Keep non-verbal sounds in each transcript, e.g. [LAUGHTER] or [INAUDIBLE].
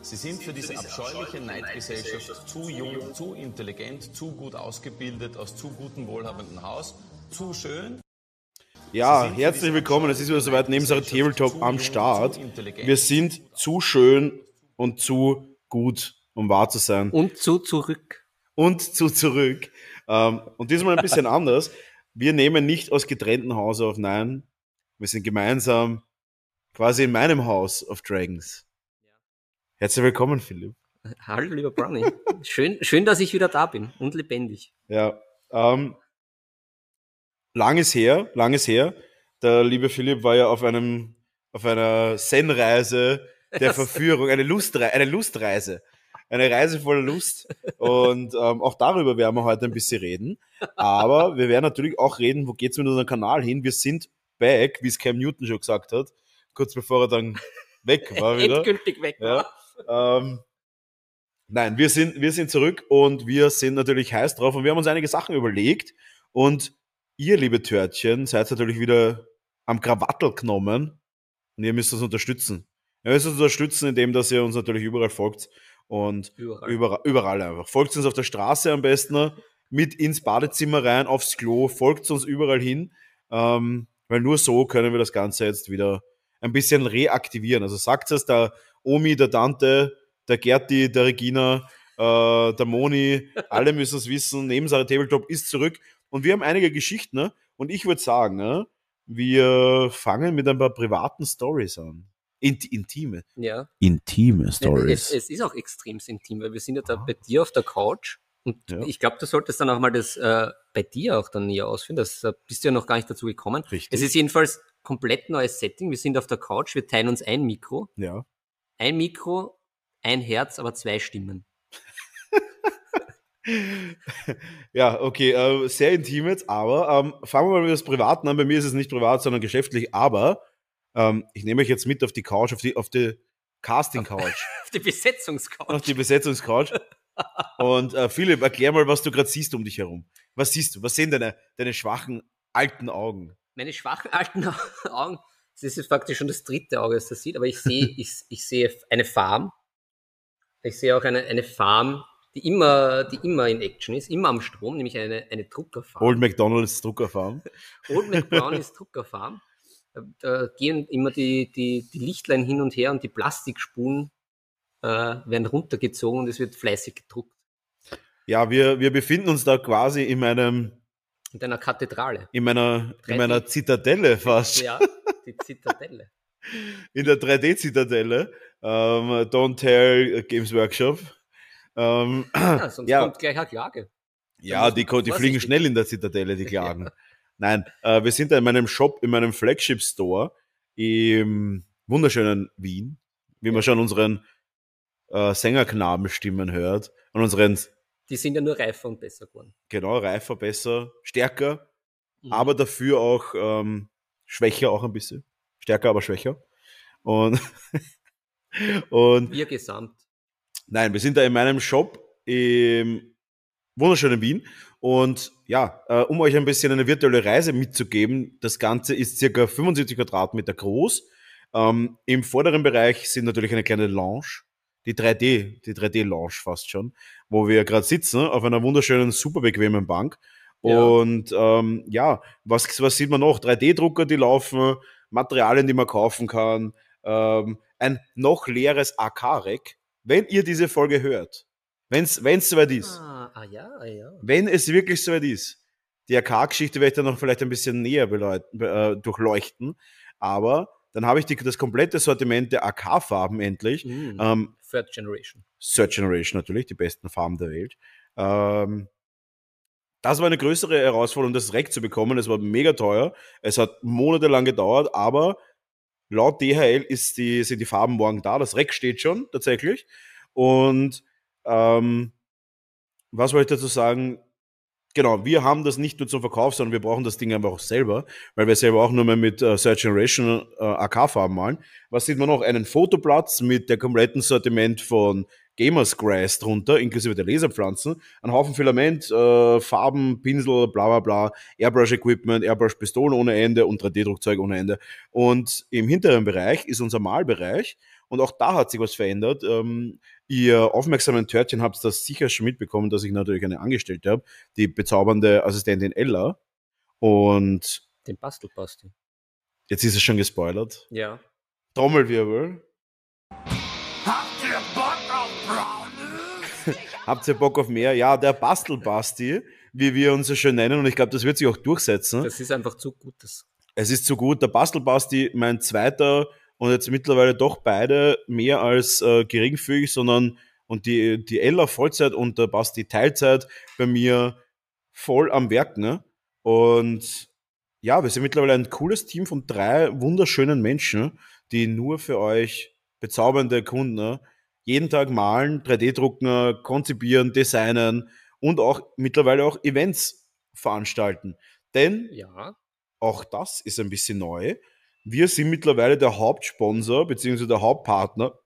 Sie sind für diese abscheuliche Neidgesellschaft zu jung, zu intelligent, zu gut ausgebildet, aus zu gutem, wohlhabenden Haus, zu schön. Ja, herzlich willkommen. Es ist wieder soweit neben unserer Tabletop am Start. Wir sind zu schön und zu gut, um wahr zu sein. Und zu zurück. Und zu zurück. Ähm, und diesmal ein bisschen [LAUGHS] anders. Wir nehmen nicht aus getrennten Hause auf, nein. Wir sind gemeinsam quasi in meinem Haus of Dragons. Herzlich willkommen, Philipp. Hallo, lieber Brownie. schön, schön, dass ich wieder da bin und lebendig. Ja, ähm, lang ist her, lang ist her. Der liebe Philipp war ja auf einem, auf einer Zen-Reise der [LAUGHS] Verführung, eine Lustreise, eine Lustreise. Eine Reise voller Lust. Und ähm, auch darüber werden wir heute ein bisschen reden. Aber wir werden natürlich auch reden, wo geht's mit unserem Kanal hin? Wir sind back, wie es Cam Newton schon gesagt hat, kurz bevor er dann weg war [LAUGHS] wieder. Endgültig weg war. Ja. Ähm, nein, wir sind, wir sind zurück und wir sind natürlich heiß drauf und wir haben uns einige Sachen überlegt und ihr, liebe Törtchen, seid natürlich wieder am Krawattel genommen und ihr müsst uns unterstützen. Ihr müsst uns unterstützen, indem dass ihr uns natürlich überall folgt und Überall. überall, überall einfach. Folgt uns auf der Straße am besten, mit ins Badezimmer rein, aufs Klo, folgt uns überall hin, ähm, weil nur so können wir das Ganze jetzt wieder ein bisschen reaktivieren. Also sagt es der Omi, der Tante, der Gerti, der Regina, äh, der Moni, [LAUGHS] alle müssen es wissen. Nebensache Tabletop ist zurück und wir haben einige Geschichten ne? und ich würde sagen, ne? wir fangen mit ein paar privaten Stories an. Int intime. Ja. Intime Es, es ist auch extrem intim, weil wir sind ja da bei dir auf der Couch und Ja. ich glaube, du solltest dann auch mal das äh, bei dir auch dann näher ausführen. Das äh, bist du ja noch gar nicht dazu gekommen. Richtig. Es ist jedenfalls komplett neues Setting. Wir sind auf der Couch, wir teilen uns ein Mikro. Ja. Ein Mikro, ein Herz, aber zwei Stimmen. Ja, okay, äh, sehr intim jetzt, aber ähm, fangen wir mal mit das Privaten an. Bei mir ist es nicht privat, sondern geschäftlich, aber ähm, ich nehme euch jetzt mit auf die Couch, auf die, auf die Casting-Couch, [LAUGHS] Auf die Besetzungscouch. auf die Besetzungscouch. Und äh, Philipp, erklär mal, was du gerade siehst um dich herum. Was siehst du? Was sehen deine, deine schwachen, alten Augen? meine schwachen alten [LAUGHS] Augen, das ist faktisch schon das dritte Auge, das das sieht, aber ich sehe, [LAUGHS] ich, ich sehe eine Farm. Ich sehe auch eine, eine Farm, die immer, die immer in Action ist, immer am Strom, nämlich eine, eine Druckerfarm. Old McDonalds Druckerfarm. [LAUGHS] Old McBrownies Druckerfarm. Da- gehen immer die, die, die Lichtlein hin und her und die Plastikspulen äh, werden runtergezogen und es wird fleißig gedruckt. Ja, wir, wir befinden uns da quasi in meinem, In einer Kathedrale. in meiner, in 3D. meiner Zitadelle fast. Ja, die Zitadelle. [LAUGHS] in der 3D-Zitadelle, ähm, Don't Tell Games Workshop. Ähm, Ja, [CLEARS THROAT] sonst Ja. kommt gleich eine Klage. ja, die, die fliegen schnell in der Zitadelle, die [LAUGHS] Klagen. Nein, äh, wir sind da in meinem Shop, in meinem Flagship-Store im wunderschönen Wien, wie man schon unseren äh, Sängerknabenstimmen hört und unseren, Die sind ja nur reifer und besser geworden. genau, reifer, besser, stärker, Mhm. aber dafür auch ähm, schwächer auch ein bisschen. Stärker, aber schwächer. Und, [LAUGHS] und Wir gesamt. Nein, wir sind da in meinem Shop im wunderschönen Wien. Und ja, äh, um euch ein bisschen eine virtuelle Reise mitzugeben, das Ganze ist circa 75 Quadratmeter groß. Ähm, Im vorderen Bereich sind natürlich eine kleine Lounge, die 3D, die 3D-Lounge fast schon, wo wir gerade sitzen auf einer wunderschönen, super bequemen Bank. Ja. Und ähm, ja, was, was sieht man noch? 3D-Drucker, die laufen, Materialien, die man kaufen kann, ähm, ein noch leeres AK-Rack. Wenn ihr diese Folge hört, wenn es soweit ist, Ah, ah ja, ah ja. wenn es wirklich soweit ist, die AK-Geschichte werde ich dann noch vielleicht ein bisschen näher beleuten, äh, durchleuchten, aber dann habe ich die, das komplette Sortiment der AK-Farben endlich. Mm. Ähm, Third Generation. Third Generation natürlich, die besten Farben der Welt. Ähm, das war eine größere Herausforderung, das Rack zu bekommen. Es war mega teuer. Es hat monatelang gedauert, aber laut DHL ist die, sind die Farben morgen da. Das Rack steht schon tatsächlich. Und ähm, was wollte ich dazu sagen? Genau, wir haben das nicht nur zum Verkauf, sondern wir brauchen das Ding einfach auch selber, weil wir selber auch nur mehr mit äh, Third Generation äh, AK-Farben malen. Was sieht man noch? Einen Fotoplatz mit der kompletten Sortiment von Gamers Grass drunter, inklusive der Laserpflanzen, ein Haufen Filament, äh, Farben, Pinsel, bla bla bla, Airbrush-Equipment, Airbrush-Pistolen ohne Ende und 3D-Druckzeug ohne Ende. Und im hinteren Bereich ist unser Malbereich Und auch da hat sich was verändert. Ähm, ihr aufmerksamen Törtchen habt das sicher schon mitbekommen, dass ich natürlich eine Angestellte habe, die bezaubernde Assistentin Ella. Und Den Bastelbasti. jetzt ist es schon gespoilert. Ja. Trommelwirbel. Habt ihr Bock auf [LAUGHS] mehr? Ja, der Bastelbasti, wie wir uns so schön nennen, und ich glaube, das wird sich auch durchsetzen. Das ist einfach zu gut. Das Es ist zu gut. Der Bastelbasti, mein zweiter und jetzt mittlerweile doch beide mehr als äh, geringfügig, sondern und die, die Ella Vollzeit und der Basti Teilzeit bei mir voll am Werk. Ne? Und ja, wir sind mittlerweile ein cooles Team von drei wunderschönen Menschen, die nur für euch bezaubernde Kunden ne? jeden Tag malen, 3D-drucken, konzipieren, designen und auch mittlerweile auch Events veranstalten. Denn ja. auch das ist ein bisschen neu. Wir sind mittlerweile der Hauptsponsor bzw. der Hauptpartner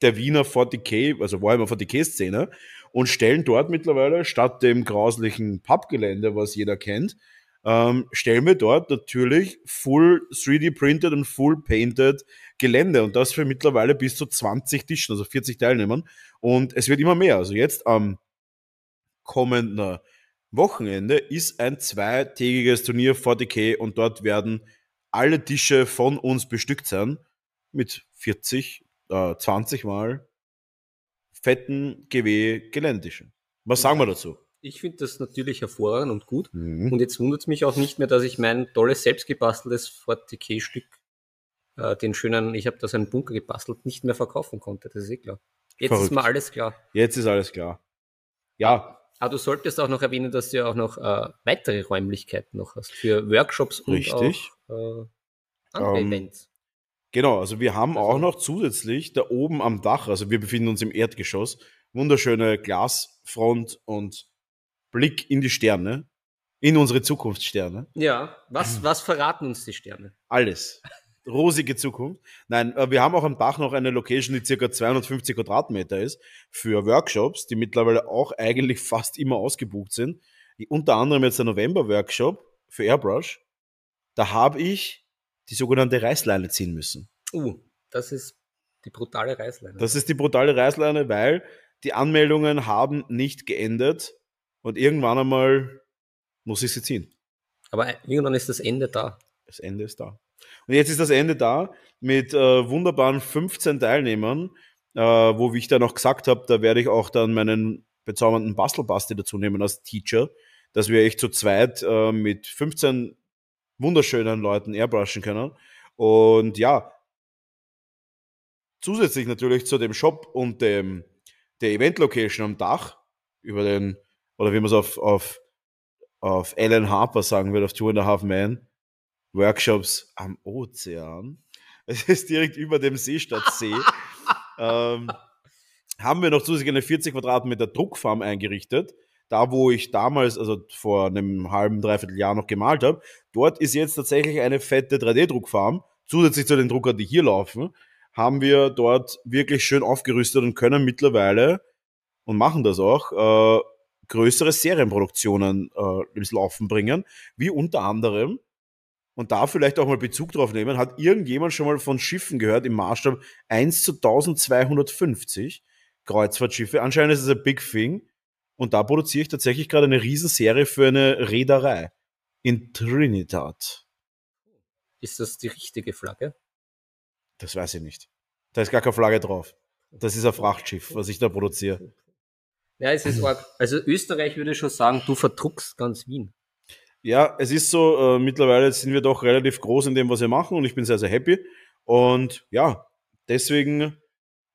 der Wiener 40k, also Warhammer 40k-Szene und stellen dort mittlerweile statt dem grauslichen Pappgelände, was jeder kennt, ähm, stellen wir dort natürlich full 3D-printed und full painted Gelände und das für mittlerweile bis zu 20 Tischen, also 40 Teilnehmern und es wird immer mehr. Also jetzt am kommenden Wochenende ist ein zweitägiges Turnier 40k und dort werden alle Tische von uns bestückt sein mit 40, äh, 20 Mal fetten GW Geländetischen. Was sagen wir dazu? Ich finde das natürlich hervorragend und gut. Mhm. Und jetzt wundert es mich auch nicht mehr, dass ich mein tolles, selbstgebasteltes 40k-Stück, äh, den schönen, ich habe da so einen Bunker gebastelt, nicht mehr verkaufen konnte. Das ist eh klar. Jetzt Verrückt. ist mir alles klar. Jetzt ist alles klar. Ja, Aber du solltest auch noch erwähnen, dass du ja auch noch äh, weitere Räumlichkeiten noch hast für Workshops und Richtig. auch äh, andere Ähm, Events. Genau, also wir haben auch noch zusätzlich da oben am Dach, also wir befinden uns im Erdgeschoss, wunderschöne Glasfront und Blick in die Sterne, in unsere Zukunftssterne. Ja, was, [CLEARS THROAT] was verraten uns die Sterne? Alles. Rosige Zukunft. Nein, äh, wir haben auch am Dach noch eine Location, die circa 250 Quadratmeter ist, für Workshops, die mittlerweile auch eigentlich [LAUGHS] fast immer ausgebucht sind. Unter anderem jetzt der November-Workshop für Airbrush. Da habe ich die sogenannte Reißleine ziehen müssen. Uh, das ist die brutale Reißleine. Das ist die brutale Reißleine, weil die Anmeldungen haben nicht geendet und irgendwann einmal muss ich sie ziehen. Aber irgendwann ist das Ende da. Das Ende ist da. Und jetzt ist das Ende da mit äh, wunderbaren 15 Teilnehmern, äh, wo wie ich dann auch gesagt habe, da werde ich auch dann meinen bezaubernden Bastelbasti dazu nehmen als Teacher, dass wir echt zu zweit äh, mit 15 wunderschönen Leuten airbrushen können. Und ja, zusätzlich natürlich zu dem Shop und dem, der Event-Location am Dach, über den, oder wie man es auf, auf, auf Alan Harper sagen würde, auf Two and a Half Man, Workshops am Ozean. [LAUGHS] Es ist direkt über dem Seestadtsee. ähm, haben wir noch zusätzlich eine 40 Quadratmeter Druckfarm eingerichtet. Da, wo ich damals, also vor einem halben, dreiviertel Jahr noch gemalt habe. Dort ist jetzt tatsächlich eine fette 3D-Druckfarm. Zusätzlich zu den Druckern, die hier laufen, haben wir dort wirklich schön aufgerüstet und können mittlerweile und machen das auch, äh, größere Serienproduktionen äh, ins Laufen bringen, wie unter anderem und da vielleicht auch mal Bezug drauf nehmen, hat irgendjemand schon mal von Schiffen gehört im Maßstab 1 zu 1250 Kreuzfahrtschiffe. Anscheinend ist es ein Big Thing. Und da produziere ich tatsächlich gerade eine Riesenserie für eine Reederei in Trinidad. Ist das die richtige Flagge? Das weiß ich nicht. Da ist gar keine Flagge drauf. Das ist ein Frachtschiff, was ich da produziere. Ja, es ist arg. Also Österreich würde schon sagen, du verdruckst ganz Wien. Ja, es ist so, äh, mittlerweile sind wir doch relativ groß in dem, was wir machen und ich bin sehr, sehr happy. Und ja, deswegen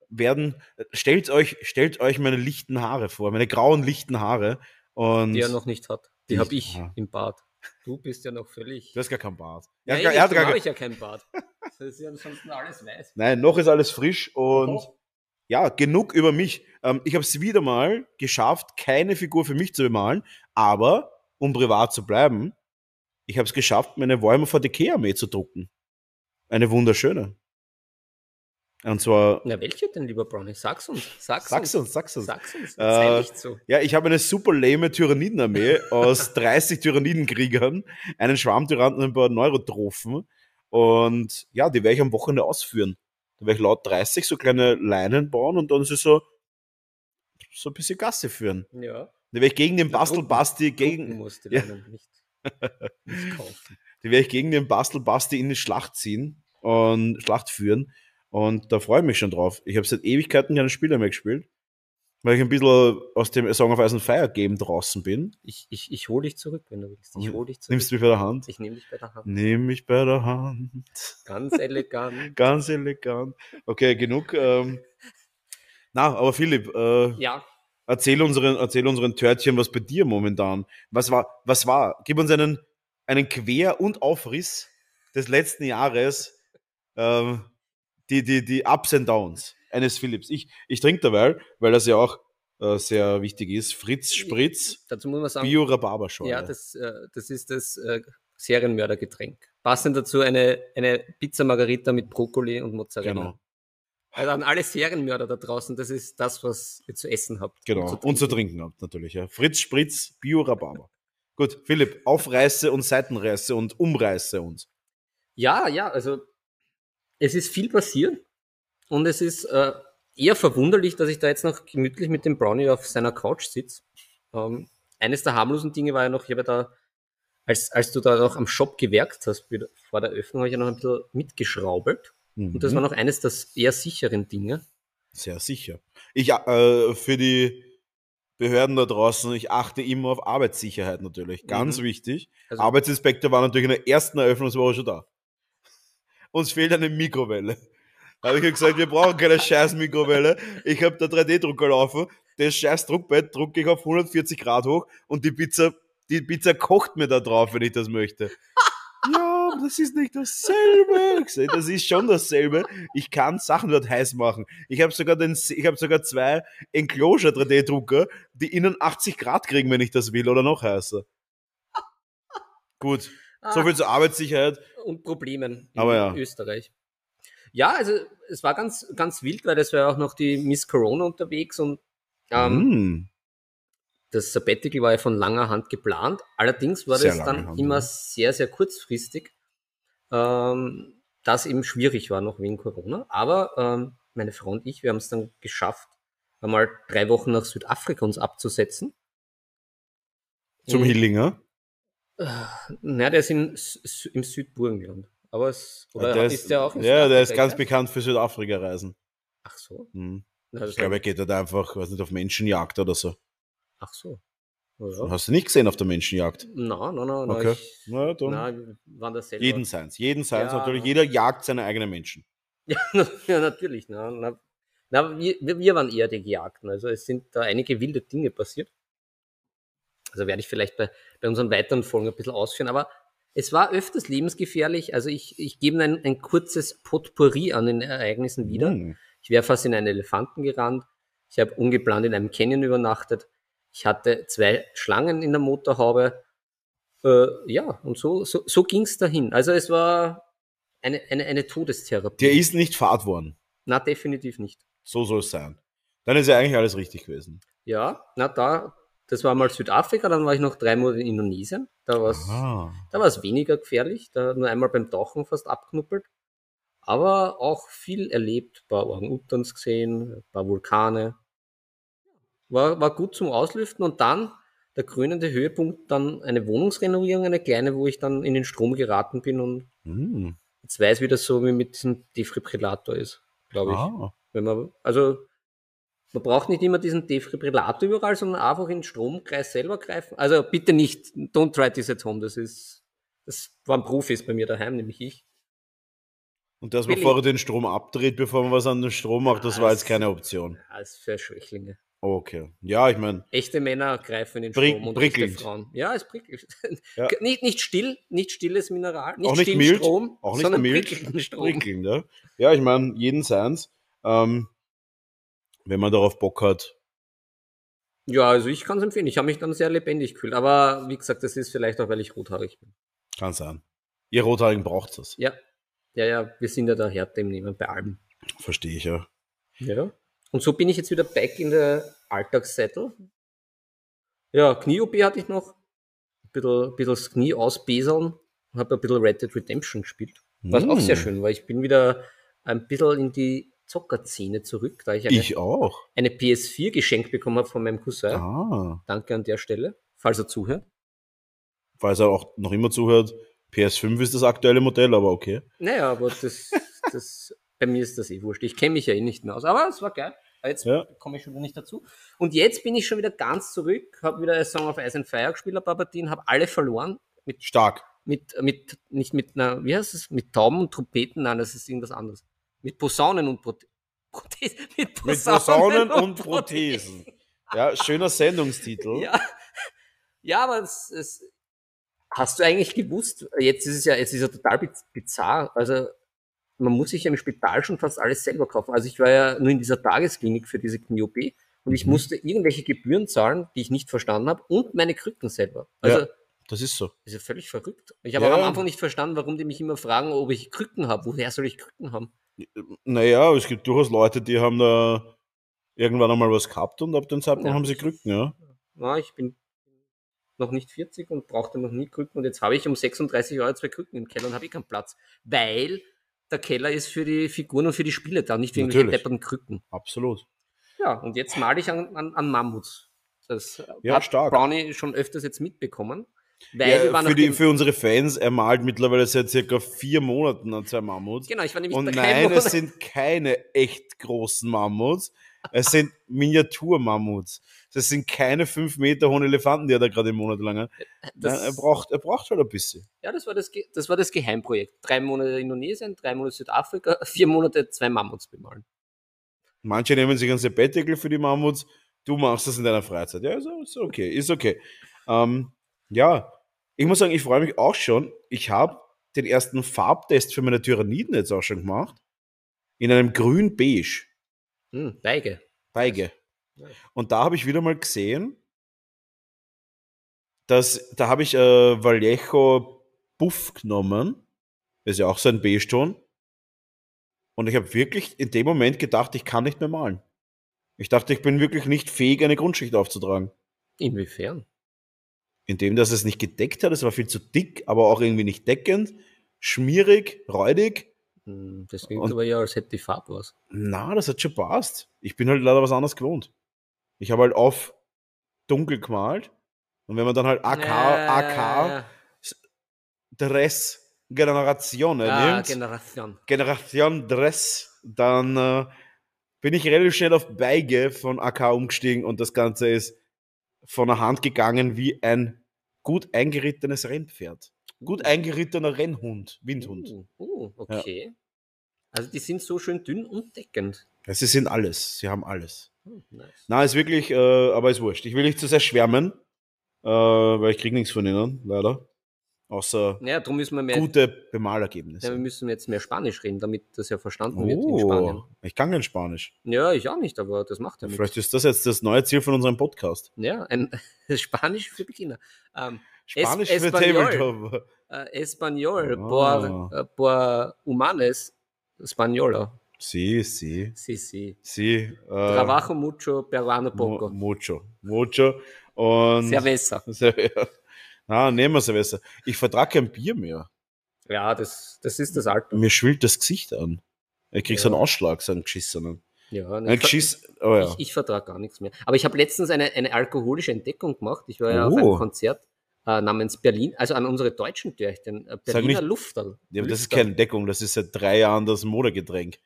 werden, stellt euch, stellt euch meine lichten Haare vor, meine grauen lichten Haare. Und Die er noch nicht hat. Die Die habe ich- aha. im Bad. Du bist ja noch völlig. du hast gar keinen Bart. Ja, Er hat er hat gar, habe ich ja kein Bad. [LAUGHS] Das ist ja ansonsten alles weiß. Nein, noch ist alles frisch und Oho. ja, genug über mich. Ähm, ich habe es wieder mal geschafft, keine Figur für mich zu bemalen, aber um privat zu bleiben, ich habe es geschafft, meine Warhammer 40k-Armee zu drucken. Eine wunderschöne. Und zwar, Na, welche denn, lieber Brownie? Sag's uns. Sag's, sag's uns, sag's uns. Sag's uns. Äh, Sei nicht so. Ja, ich habe eine super lame Tyrannidenarmee aus [LAUGHS] 30 Tyrannidenkriegern, einen Schwarmtyrannen und ein paar Neurotrophen. Und ja, die werde ich am Wochenende ausführen. Da werde ich laut 30 so kleine Leinen bauen und dann ist es so, so ein bisschen Gasse führen. Ja. Da werde ich gegen den Bastelbasti, gegen, musst du Ja. Nicht, nicht kaufen. [LAUGHS] die werde ich gegen den Bastelbasti in die Schlacht ziehen und Schlacht führen. Und da freue ich mich schon drauf. Ich habe seit Ewigkeiten keine Spiele mehr gespielt, weil ich ein bisschen aus dem Song of Ice and Fire Game draußen bin. Ich, ich, ich hole dich zurück, wenn du willst. Ich hole dich zurück. Nimmst du mich bei der Hand? ich nehme dich bei der Hand. Nimm mich bei der Hand. Ganz elegant. [LAUGHS] Ganz elegant. Okay, genug. Ähm. Na, aber Philipp, äh, Ja, erzähl unseren, erzähl unseren Törtchen, was bei dir momentan. Was war, was war? Gib uns einen, einen Quer- und Aufriss des letzten Jahres, ähm, die, die, die Ups and Downs eines Philips. Ich, ich trinke dabei, weil das ja auch äh, sehr wichtig ist. Fritz Spritz, dazu muss man sagen, Bio Rhabarberschorle. ja, das, äh, das ist das äh, Serienmördergetränk. Passend dazu eine, eine Pizza Margarita mit Brokkoli und Mozzarella. Genau, Also an alle Serienmörder da draußen, das ist das, was ihr zu essen habt. genau. Und zu Und zu trinken habt natürlich. Ja. Fritz Spritz, Bio Rhabarber. Gut, Philipp, aufreiße und Seitenreiße und umreiße uns. Ja, ja, also es ist viel passiert und es ist äh, eher verwunderlich, dass ich da jetzt noch gemütlich mit dem Brownie auf seiner Couch sitze. Ähm, eines der harmlosen Dinge war ja noch, ich habe ja da, als, als du da noch am Shop gewerkt hast, vor der Öffnung, habe ich ja noch ein bisschen mitgeschraubelt. Und das Mhm. war noch eines der eher sicheren Dinge. Sehr sicher. Ich, äh, für die Behörden da draußen, ich achte immer auf Arbeitssicherheit natürlich. Ganz Mhm. wichtig. Also, Arbeitsinspektor war natürlich in der ersten Eröffnungswoche schon da. [LAUGHS] Uns fehlt eine Mikrowelle. Da habe ich gesagt, wir brauchen keine scheiß Mikrowelle. Ich habe der 3D-Drucker laufen. Das scheiß Druckbett drucke ich auf 140 Grad hoch und die Pizza, die Pizza kocht mir da drauf, wenn ich das möchte. Das ist nicht dasselbe. Das ist schon dasselbe. Ich kann Sachen dort heiß machen. Ich habe sogar den, ich habe sogar zwei Enclosure 3D-Drucker, die innen 80 Grad kriegen, wenn ich das will, oder noch heißer. [LAUGHS] Gut. So viel zur Arbeitssicherheit. und Problemen in Aber ja. Österreich. Ja, also es war ganz, ganz wild, weil es war ja auch noch die Miss Corona unterwegs und ähm, Mm. das Sabbatical war ja von langer Hand geplant. Allerdings war Sehr das dann Hand, immer ja. sehr, sehr kurzfristig, ähm, das eben schwierig war noch wegen Corona. Aber ähm, meine Frau und ich, wir haben es dann geschafft, einmal drei Wochen nach Südafrika uns abzusetzen. Zum Hillinger. Na, der ist in, im Südburgenland. Aber es, oder der ist, der auch in Ja, der ist ganz ja? bekannt für Südafrika-Reisen. Ach so. Hm. Na, Ich glaube, er geht dort einfach, weiß nicht, auf Menschenjagd oder so. Ach so. Ja. Hast du nicht gesehen auf der Menschenjagd? Na, na, na. Okay. Ich, Na, dann. na, wir waren da selber. jeden seins. Jeden seins Ja. natürlich. Jeder jagt seine eigenen Menschen. [LAUGHS] Ja, ja natürlich. Na, na, na, wir, wir wir waren eher die Gejagten. Also es sind da einige wilde Dinge passiert. Also werde ich vielleicht bei, bei unseren weiteren Folgen ein bisschen ausführen. Aber es war öfters lebensgefährlich. Also ich, ich gebe ein, ein kurzes Potpourri an den Ereignissen wieder. Hm. Ich wäre fast in einen Elefanten gerannt. Ich habe ungeplant in einem Canyon übernachtet. Ich hatte zwei Schlangen in der Motorhaube. Äh, ja, und so, so, so ging es dahin. Also es war eine, eine, eine Todestherapie. Der ist nicht Fahrt worden. Na, definitiv nicht. So soll es sein. Dann ist ja eigentlich alles richtig gewesen. Ja, na da, das war mal Südafrika, dann war ich noch drei Monate in Indonesien. Da war es Ah. da war's weniger gefährlich, da nur einmal beim Tauchen fast abknuppelt. Aber auch viel erlebt, ein paar Orang-Utans gesehen, ein paar Vulkane. War, war gut zum Auslüften und dann der krönende Höhepunkt, dann eine Wohnungsrenovierung, eine kleine, wo ich dann in den Strom geraten bin und Hm. jetzt weiß, wie das so wie mit diesem Defibrillator ist, glaube ich. Ah. Wenn man, also, man braucht nicht immer diesen Defibrillator überall, sondern einfach in den Stromkreis selber greifen. Also bitte nicht, don't try this at home. Das ist, das waren Profis bei mir daheim, nämlich ich. Und dass man Willi. vorher den Strom abdreht, bevor man was an den Strom macht, das war jetzt keine Option. Als für Schwächlinge. Okay. Ja, ich meine, Echte Männer greifen in den Prick- Strom und prickelnd. echte Frauen. Ja, es prickelt. Ja. [LAUGHS] Nicht, nicht still, nicht stilles Mineral, nicht auch nicht still mild, Strom, auch nicht mild, Strom. prickelnd, ja. Ja, ich meine, jeden seins. Ähm, wenn man darauf Bock hat. Ja, also ich kann es empfehlen. Ich habe mich dann sehr lebendig gefühlt. Aber wie gesagt, das ist vielleicht auch, weil ich rothaarig bin. Kann sein. Ihr Rothaarigen braucht das. Ja, ja, ja, wir sind ja da Härte im Nehmen bei allem. Verstehe ich ja. Ja. Und so bin ich jetzt wieder back in der Alltagssettel. Ja, Knie-OP hatte ich noch. Ein bisschen, bisschen das Knie ausbeseln. Habe ein bisschen Red Dead Redemption gespielt. Was auch Hm. sehr schön war. Ich bin wieder ein bisschen in die Zockerszene zurück, da ich eine, Ich auch. eine PS4 geschenkt bekommen habe von meinem Cousin. Ah. Danke an der Stelle, falls er zuhört. Falls er auch noch immer zuhört, PS5 ist das aktuelle Modell, aber okay. Naja, aber das, das, bei mir ist das eh wurscht. Ich kenne mich ja eh nicht mehr aus. Aber es war geil. Aber Jetzt Ja. komme ich schon wieder nicht dazu. Und jetzt bin ich schon wieder ganz zurück, habe wieder Song of Ice and Fire gespielt, paar Partien, habe alle verloren. Mit, Stark. mit, mit, nicht mit einer, wie heißt es, mit Tauben und Trompeten, nein, das ist irgendwas anderes. Mit Posaunen und Prothesen. Prothesen. [LAUGHS] Mit Mit Posaunen und Prothesen. Ja, schöner Sendungstitel. [LAUGHS] Ja, ja aber es, es, hast du eigentlich gewusst, jetzt ist es ja, es ist ja total biz- bizarr. Also, man muss sich ja im Spital schon fast alles selber kaufen. Also, ich war ja nur in dieser Tagesklinik für diese Knie-OP und ich Mhm. musste irgendwelche Gebühren zahlen, die ich nicht verstanden habe und meine Krücken selber. Also, Ja. Das ist so. das ist ja völlig verrückt. Ich habe Ja. auch am Anfang nicht verstanden, warum die mich immer fragen, ob ich Krücken habe. Woher soll ich Krücken haben? Naja, es gibt durchaus Leute, die haben da irgendwann einmal was gehabt und ab dem Zeitpunkt Ja. haben sie Krücken, ja. Na, ich bin noch nicht 40 und brauchte noch nie Krücken und jetzt habe ich um 36 Euro zwei Krücken im Keller und habe ich keinen Platz. Weil der Keller ist für die Figuren und für die Spiele da, nicht für irgendwelche Natürlich. depperten Krücken. Absolut. Ja, und jetzt male ich an, an, an Mammuts. Das Ja, hat stark. Brownie schon öfters jetzt mitbekommen. Weil Ja, für, die, für unsere Fans, er malt mittlerweile seit circa vier Monaten an zwei Mammuts. Genau, ich war nämlich Und nein, keinem es sind keine echt großen Mammuts. Es sind Miniatur-Mammuts. Das sind keine fünf Meter hohen Elefanten, die er da gerade im Monat lang hat. das, er, braucht, er braucht halt ein bisschen. Ja, das war das, das war das Geheimprojekt. Drei Monate Indonesien, drei Monate Südafrika, [LAUGHS] vier Monate zwei Mammuts bemalen. Manche nehmen sich einen Sabbatical für die Mammuts. Du machst das in deiner Freizeit. Ja, ist, ist okay, ist okay. Ähm, ja, ich muss sagen, ich freue mich auch schon. Ich habe den ersten Farbtest für meine Tyranniden jetzt auch schon gemacht. In einem grün-beige. Hm, Beige. Beige. Und da habe ich wieder mal gesehen, dass da habe ich äh, Vallejo Buff genommen. Das ist ja auch so ein Beige-Ton. Und ich habe wirklich in dem Moment gedacht, ich kann nicht mehr malen. Ich dachte, ich bin wirklich nicht fähig, eine Grundschicht aufzutragen. Inwiefern? Indem, dass es nicht gedeckt hat, es war viel zu dick, aber auch irgendwie nicht deckend, schmierig, räudig. Hm, Das klingt Und- aber ja, als hätte die Farbe was. Na, das hat schon passt. Ich bin halt leider was anderes gewohnt. Ich habe halt auf dunkel gemalt. Und wenn man dann halt AK, AK, Dress, Generation Ah, nimmt, Generation. Generation Dress, dann äh, bin ich relativ schnell auf Beige von AK umgestiegen und das Ganze ist von der Hand gegangen wie ein gut eingerittenes Rennpferd. Gut eingerittener Rennhund, Windhund. Uh, uh, okay. Also die sind so schön dünn und deckend. Ja, Sie sind alles, sie haben alles. Hm, nice. Na, ist wirklich, äh, aber ist wurscht. Ich will nicht zu sehr schwärmen, äh, weil ich krieg nichts von ihnen, leider. Außer Ja, darum müssen wir mehr, gute ja, Bemalergebnisse. wir müssen jetzt mehr Spanisch reden, damit das ja verstanden wird in Spanien. Oh, ich kann kein Spanisch. Ja, ich auch nicht, aber das macht ja nichts. Vielleicht ist das jetzt das neue Ziel von unserem Podcast. Ja, ein [LAUGHS] Spanisch für Beginner. Ähm, Spanisch Es- für Espanol. Tabletop. äh, Español, Ah. por, äh, por humanes, Española. Sí, sí, Sí, sí. sí. Äh, Trabajo mucho, peruano poco. mucho, mucho. Und Cerveza. [LAUGHS] Sehr- Na, nehmen wir Silvester. Ich vertrage kein Bier mehr. Ja, das, das ist das Alter. Mir schwillt das Gesicht an. Ich krieg so Ja. einen Ausschlag, so einen geschissenen. Ja, Ein ich, ver- Geschiss, oh ja. ich, ich vertrage gar nichts mehr. Aber ich habe letztens eine, eine alkoholische Entdeckung gemacht. Ich war ja auf Oh. einem Konzert äh, namens Berlin, also an unsere deutschen Türchen, äh, Sag Berliner nicht- Lufterl. Ja, aber das ist keine Deckung, das ist seit drei Jahren das Modegetränk.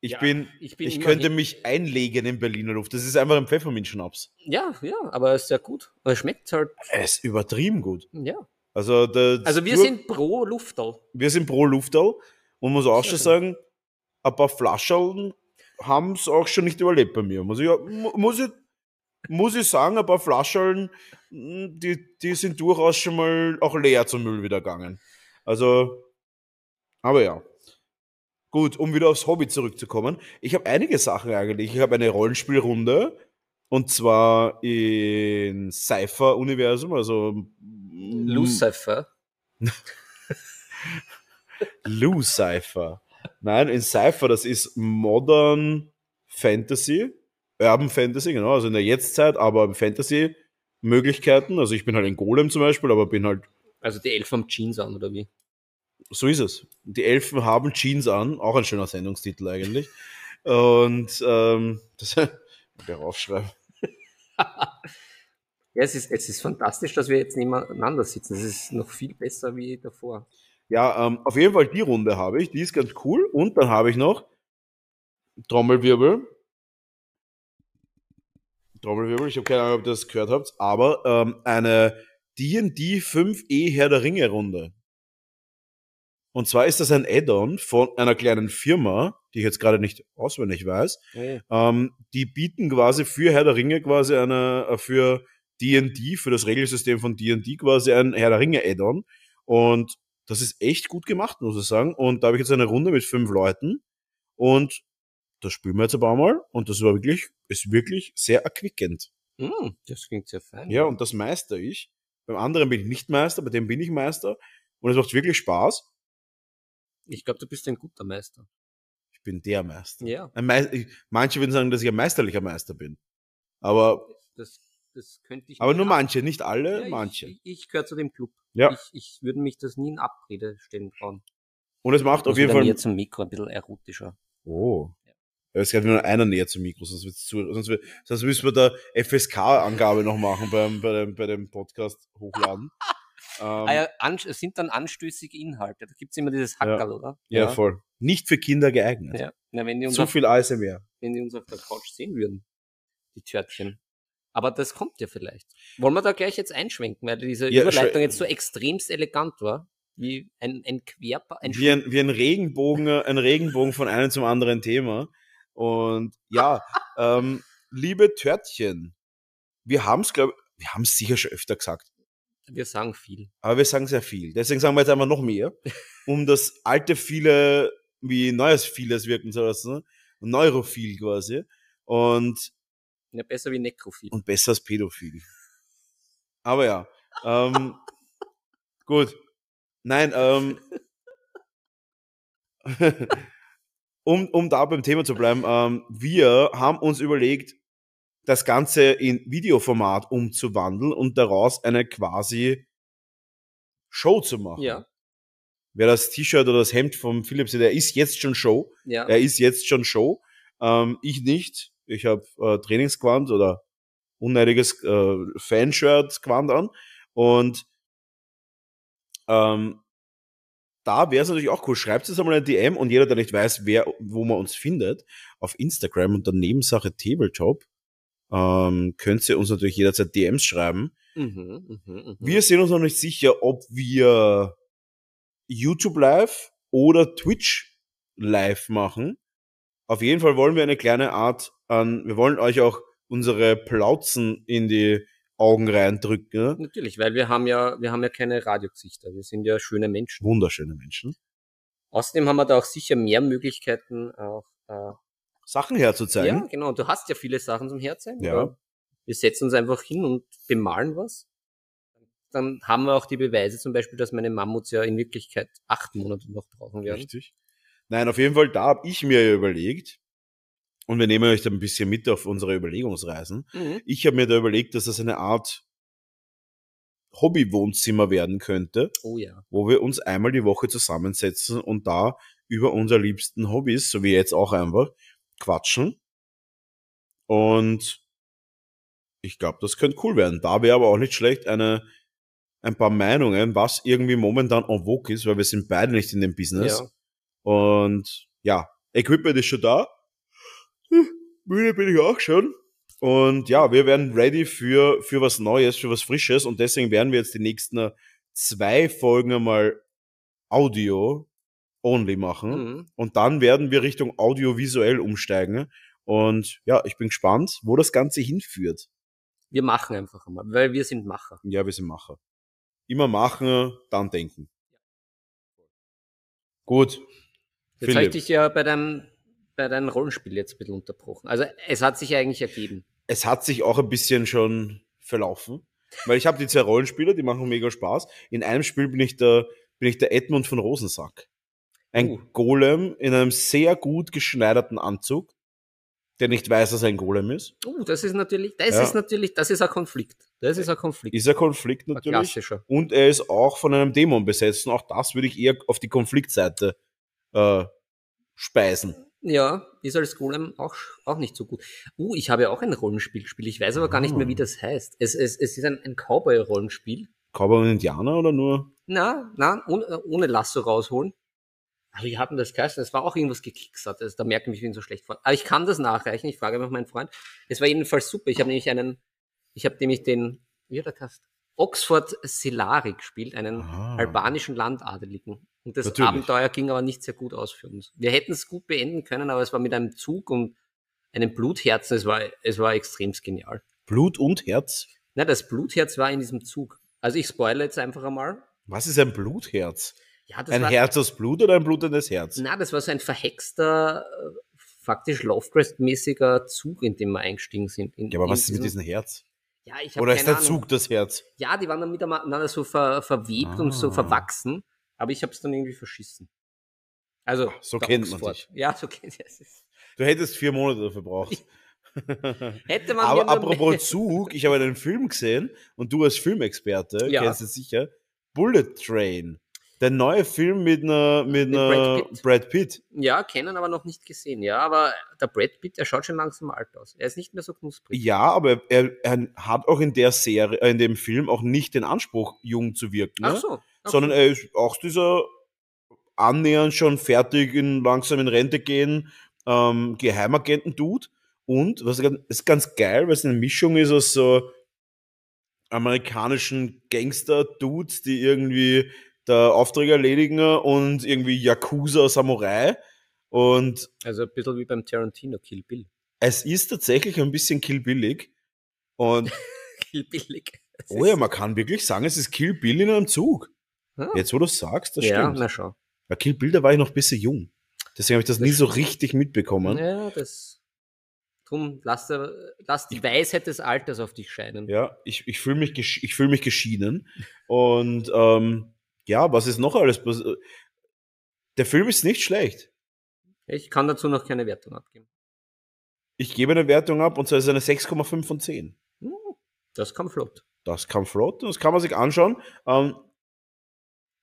Ich Ja, bin, ich bin ich könnte mich einlegen in Berliner Luft. Das ist einfach ein Pfefferminzschnaps. Ja, ja, aber es ist ja gut. Aber Es schmeckt halt, Er ist übertrieben gut. ja. Also, Also wir du- sind pro Lufterl. wir sind pro Luftal und muss auch schon Sehr sagen, ein paar Flaschen haben es auch schon nicht überlebt bei mir. Muss ich, mu- muss ich, muss ich sagen, ein paar Flaschen, mh, die, die sind durchaus schon mal auch leer zum Müll wieder gegangen. Also, aber ja. Gut, um wieder aufs Hobby zurückzukommen. Ich habe einige Sachen eigentlich. Ich habe eine Rollenspielrunde und zwar in Cypher-Universum, also mm, Lucifer. [LAUGHS] Lou Cypher. Nein, in Cypher, das ist Modern Fantasy, Urban Fantasy, genau, also in der Jetztzeit, aber Fantasy-Möglichkeiten. Also ich bin halt ein Golem zum Beispiel, aber bin halt, Also die Elf am Jeans an, oder wie? So ist es. Die Elfen haben Jeans an, auch ein schöner Sendungstitel eigentlich. Und ähm, [LAUGHS] das der raufschreiben. Ja, es ist, es ist fantastisch, dass wir jetzt nebeneinander sitzen. Es ist noch viel besser wie davor. Ja, ähm, auf jeden Fall die Runde habe ich, die ist ganz cool. Und dann habe ich noch Trommelwirbel. Trommelwirbel, ich habe keine Ahnung, ob ihr das gehört habt, aber ähm, eine D&D 5e Herr der Ringe Runde. Und zwar ist das ein Add-on von einer kleinen Firma, die ich jetzt gerade nicht auswendig weiß. Okay. Ähm, die bieten quasi für Herr der Ringe quasi eine, äh, für D&D, für das Regelsystem von D&D quasi ein Herr der Ringe Add-on. Und das ist echt gut gemacht, muss ich sagen. Und da habe ich jetzt eine Runde mit fünf Leuten. Und das spielen wir jetzt ein paar Mal. Und das war wirklich, ist wirklich sehr erquickend. Hm, das klingt sehr fein. Ja, und das meister ich. Beim anderen bin ich nicht Meister, bei dem bin ich Meister. Und es macht wirklich Spaß. Ich glaube, du bist ein guter Meister. Ich bin der Meister. Ja. Ein Mei ich, manche würden sagen, dass ich ein meisterlicher Meister bin. Aber, Das, das könnte ich aber nur manche, nicht alle, Ja, manche. Ich, ich, ich gehöre zu dem Club. Ja. Ich, ich würde mich das nie in Abrede stellen trauen. Und es macht auf Muss jeden Fall. näher zum Mikro, ein bisschen erotischer. Oh. Ja, es geht nur einer näher zum Mikro, sonst, wird's zu, sonst, sonst müssen wir da FSK-Angabe noch machen beim, bei, dem, bei dem Podcast hochladen. [LAUGHS] ähm, ah ja, an, es sind dann anstößige Inhalte. Da gibt's immer dieses Hackerl, oder? ja, voll. Nicht für Kinder geeignet. Ja. Na, wenn, die uns Zu auf, viel ASMR. wenn die uns auf der Couch sehen würden, die Törtchen. Aber das kommt ja vielleicht. Wollen wir da gleich jetzt einschwenken, weil diese Ja, Überleitung jetzt so extremst elegant war, wie ein, ein Querpa, ein Wie ein, wie ein Regenbogen, ein Regenbogen von einem zum anderen Thema. Und ja, [LAUGHS] ähm, liebe Törtchen, wir haben es, glaube wir haben es sicher schon öfter gesagt, Wir sagen viel. aber wir sagen sehr viel. Deswegen sagen wir jetzt einfach noch mehr, [LAUGHS] um das alte viele wie neues vieles wirken zu lassen. Neurophil quasi. Und, Ja, besser wie Nekrophil. und besser als Pädophil. Aber ja, ähm, [LAUGHS] gut. Nein, ähm, [LAUGHS] um, um da beim Thema zu bleiben, ähm, wir haben uns überlegt, das Ganze in Videoformat umzuwandeln und daraus eine quasi Show zu machen. Ja, Wer das T-Shirt oder das Hemd vom Philipp sieht, der ist jetzt schon Show. ja. Er ist jetzt schon Show. Ähm, ich nicht. Ich habe äh, Trainingsquant oder unnötiges äh, Fanshirt-Quant an. Und ähm, da wäre es natürlich auch cool. Schreibt es einmal eine DM und jeder, der nicht weiß, wer, wo man uns findet, auf Instagram unter Nebensache Tabletop, ähm, könnt ihr uns natürlich jederzeit DMs schreiben. Mhm, mhm, mhm. Wir sind uns noch nicht sicher, ob wir YouTube live oder Twitch live machen. Auf jeden Fall wollen wir eine kleine Art an, wir wollen euch auch unsere Plauzen in die Augen reindrücken. Ne? Natürlich, weil wir haben ja, wir haben ja keine Radiogesichter. Wir sind ja schöne Menschen. Wunderschöne Menschen. Außerdem haben wir da auch sicher mehr Möglichkeiten, auch, äh, Sachen ja, herzuzeigen. genau. Du hast ja viele Sachen zum Herzeigen. Ja. Wir setzen uns einfach hin und bemalen was. Dann haben wir auch die Beweise zum Beispiel, dass meine Mammuts ja in Wirklichkeit acht Monate noch brauchen werden. Richtig. Nein, auf jeden Fall, da habe ich mir ja überlegt, und wir nehmen euch da ein bisschen mit auf unsere Überlegungsreisen. Mhm. Ich habe mir da überlegt, dass das eine Art Hobbywohnzimmer werden könnte. Oh ja. wo wir uns einmal die Woche zusammensetzen und da über unsere liebsten Hobbys, so wie jetzt auch einfach, quatschen. Und ich glaube, das könnte cool werden. Da wäre aber auch nicht schlecht, eine, ein paar Meinungen, was irgendwie momentan en vogue ist, weil wir sind beide nicht in dem Business. ja. Und ja, Equipment ist schon da. Hm, Müde bin ich auch schon. Und ja, wir werden ready für, für was Neues, für was Frisches. Und deswegen werden wir jetzt die nächsten zwei Folgen einmal Audio only machen. Mhm. Und dann werden wir Richtung audiovisuell umsteigen. Und ja, ich bin gespannt, wo das Ganze hinführt. Wir machen einfach einmal, weil wir sind Macher. Ja, wir sind Macher. Immer machen, dann denken. Gut. Jetzt habe ich dich ja bei deinem, bei deinem Rollenspiel jetzt ein bisschen unterbrochen. Also es hat sich eigentlich ergeben. es hat sich auch ein bisschen schon verlaufen. Weil ich habe die zwei Rollenspieler, die machen mega Spaß. In einem Spiel bin ich der, bin ich der Edmund von Rosensack. Ein Uh. Golem in einem sehr gut geschneiderten Anzug. der nicht weiß, dass er ein Golem ist. Uh, das ist natürlich, das Ja. ist natürlich, das ist ein Konflikt. Das ist ein Konflikt. Ist ein Konflikt ein natürlich. klassischer. Und er ist auch von einem Dämon besetzt. Und auch das würde ich eher auf die Konfliktseite äh, speisen. Ja, ist als Golem auch, auch nicht so gut. Uh, ich habe ja auch ein Rollenspiel gespielt. Ich weiß aber gar nicht mehr, wie Ah. das heißt. Es, es, es ist ein, ein Cowboy-Rollenspiel. Cowboy und Indianer oder nur? Na, na, ohne, ohne Lasso rausholen. Aber wie hat denn das geheißen? Es war auch irgendwas gekicksert. Also, da merken wir, ich bin so schlecht vor. Aber ich kann das nachreichen. Ich frage einfach meinen Freund. Es war jedenfalls super. Ich habe nämlich einen, ich habe nämlich den, wie hat er geheißen? Oxford Selari gespielt, einen Ah. albanischen Landadeligen. Und das Natürlich. Abenteuer ging aber nicht sehr gut aus für uns. Wir hätten es gut beenden können, aber es war mit einem Zug und einem Blutherzen. Es war, es war extrem genial. Blut und Herz? Na, das Blutherz war in diesem Zug. Also ich spoilere jetzt einfach einmal. Was ist ein Blutherz? Ja, Ein war, Herz aus Blut oder ein blutendes Herz? Na, das war so ein verhexter, äh, faktisch Lovecraft-mäßiger Zug, in dem wir eingestiegen sind. In, Ja, aber was ist mit diesem- Herz? Ja, Oder ist der Ahnung. Zug das Herz? Ja, die waren dann miteinander so ver, verwebt und so Ah. verwachsen, aber ich habe es dann irgendwie verschissen. Also, so der kennt man Oxford. dich. Ja, so kennt [LAUGHS] man es. Du hättest vier Monate dafür gebraucht. [LAUGHS] Hätte man Aber apropos [LAUGHS] Zug, ich habe einen Film gesehen und du als Filmexperte Ja. kennst es sicher. Bullet Train. Der neue Film mit einer mit, Mit einer Brad Pitt. Brad Pitt. Ja, kennen, aber noch nicht gesehen. Ja, aber der Brad Pitt, der schaut schon langsam alt aus. Er ist nicht mehr so knusprig. Ja, aber er, er hat auch in der Serie, äh, in dem Film auch nicht den Anspruch, jung zu wirken, ne? Ach so. ach sondern so. er ist auch dieser annähernd schon fertig in langsam in Rente gehen ähm, Geheimagenten-Dude. Und was ganz- ist ganz geil, weil es eine Mischung ist aus so amerikanischen Gangster-Dudes, die irgendwie der Aufträge erledigen und irgendwie Yakuza-Samurai. Und Also ein bisschen wie beim Tarantino, Kill Bill. es ist tatsächlich ein bisschen killbillig. Und Kill Billig. [LAUGHS] Oh ja, man kann wirklich sagen, es ist Kill Bill in einem Zug. Ah. Jetzt, wo du sagst, das ja, stimmt. na schau. Bei Kill Bill, da war ich noch ein bisschen jung. Deswegen habe ich das, Das nie so richtig mitbekommen. Ja, das. Drum lass, der- lass die Weisheit des Alters auf dich scheinen. Ja, ich, ich fühle mich, ich fühl mich geschieden. Und ähm, ja, was ist noch alles? pass- Der Film ist nicht schlecht. Ich kann dazu noch keine Wertung abgeben. Ich gebe eine Wertung ab und zwar ist es eine 6,5 von 10. Hm, Das kam flott. Das kam flott und das kann man sich anschauen. Ähm,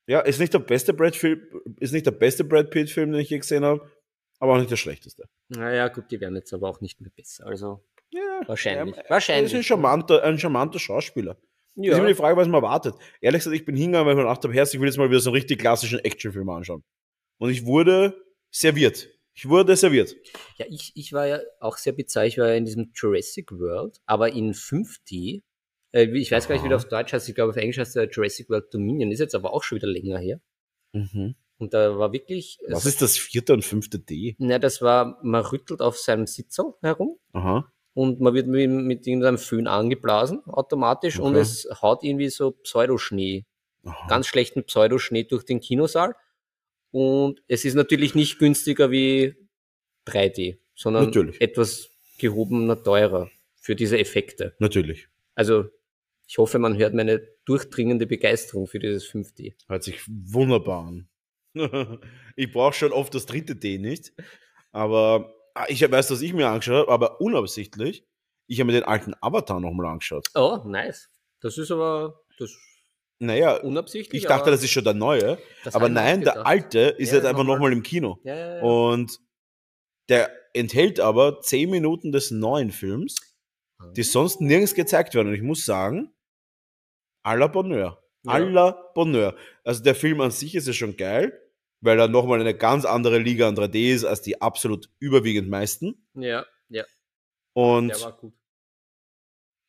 ja, ist nicht der beste Brad Film, ist nicht der beste Brad Pitt Film, den ich je gesehen habe, aber auch nicht der schlechteste. Naja, gut, die werden jetzt aber auch nicht mehr besser. Also Ja, wahrscheinlich. Er wahrscheinlich. ist ein charmanter, ein charmanter Schauspieler. Das ist ja. immer die Frage, was man erwartet. Ehrlich gesagt, ich bin hingegangen, weil ich mir gedacht habe, Herz, ich will jetzt mal wieder so einen richtig klassischen Actionfilm anschauen. Und ich wurde serviert. Ich wurde serviert. ja, ich, ich war ja auch sehr bizarr. Ich war ja in diesem Jurassic World, aber in 5D. Äh, ich weiß gar nicht, wie der auf Deutsch heißt. Ich glaube, auf Englisch heißt der Jurassic World Dominion. Ist jetzt aber auch schon wieder länger her. Mhm. Und da war wirklich. Was ist das vierte und fünfte D? Na, das war, man rüttelt auf seinem Sitzer herum Aha. Und man wird mit, mit irgendeinem Föhn angeblasen, automatisch, und Okay. es haut irgendwie so Pseudoschnee, Aha. ganz schlechten Pseudoschnee durch den Kinosaal. Und es ist natürlich nicht günstiger wie 3D, sondern Natürlich. etwas gehobener, teurer für diese Effekte. Natürlich. Also, ich hoffe, man hört meine durchdringende Begeisterung für dieses 5D. Hört sich wunderbar an. [LAUGHS] ich brauche schon oft das dritte D nicht. Aber ich weiß, was ich mir angeschaut habe, aber unabsichtlich. Ich habe mir den alten Avatar nochmal angeschaut. Oh, nice. Das ist aber das Naja, unabsichtlich. ich dachte, das ist schon der neue. Aber nein, der alte ist Ja, jetzt einfach nochmal. nochmal im Kino. Ja, ja, ja. Und der enthält aber 10 Minuten des neuen Films, die sonst nirgends gezeigt werden. Und ich muss sagen, à la Bonheur. À la Bonheur. Also der Film an sich ist ja schon geil, weil er nochmal eine ganz andere Liga an 3D ist als die absolut überwiegend meisten. Ja, ja, Und der war gut.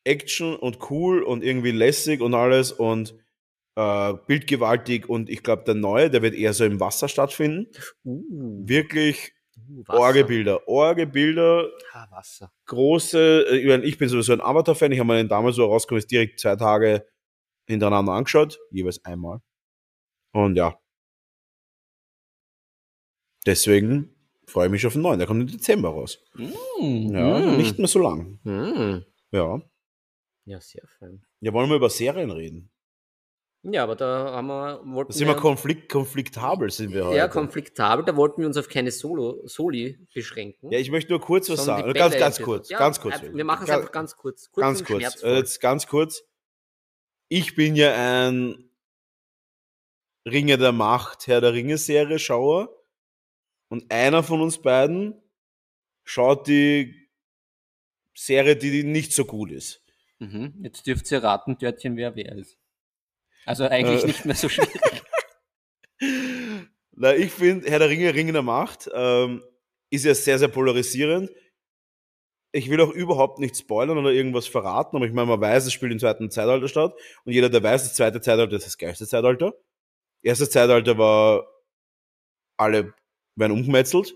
Action und cool und irgendwie lässig und alles und äh, bildgewaltig. Und ich glaube, der neue, der wird eher so im Wasser stattfinden. Uh, Wirklich uh. Orgebilder. Orgebilder, Ah, Wasser. große, äh, ich, mein, ich bin sowieso ein Avatar-Fan, ich habe mir den damals so rausgekommen, ist direkt zwei Tage hintereinander angeschaut, jeweils einmal. Und ja. Deswegen freue ich mich auf den neuen. Der kommt im Dezember raus. Mm, Ja, mm, nicht mehr so lang. mm. Ja. Ja, sehr fein. Ja, wollen wir über Serien reden? Ja, aber da haben wir, wollten Da sind wir konflikt, konfliktabel, sind wir heute. ja, konfliktabel, da wollten wir uns auf keine Solo, Soli beschränken. Ja, ich möchte nur kurz was sagen. Ganz, ganz kurz, Ja, ganz kurz. äh, Wir machen es einfach ganz kurz. kurz Ganz kurz, äh, jetzt ganz kurz. Ich bin ja ein Ringe der Macht, Herr der Ringe-Serie Schauer. Und einer von uns beiden schaut die Serie, die nicht so gut ist. Mhm. Jetzt dürft ihr raten, Dörtchen, wer wer ist. Also eigentlich Äh. nicht mehr so schwierig. [LAUGHS] Na, ich finde, Herr der Ringe, Ringe der Macht ähm, ist ja sehr, sehr polarisierend. Ich will auch überhaupt nicht spoilern oder irgendwas verraten, aber ich meine, man weiß, es spielt im zweiten Zeitalter statt. Und jeder, der weiß, das zweite Zeitalter ist das geilste Zeitalter. Erstes Zeitalter war, alle werden umgemetzelt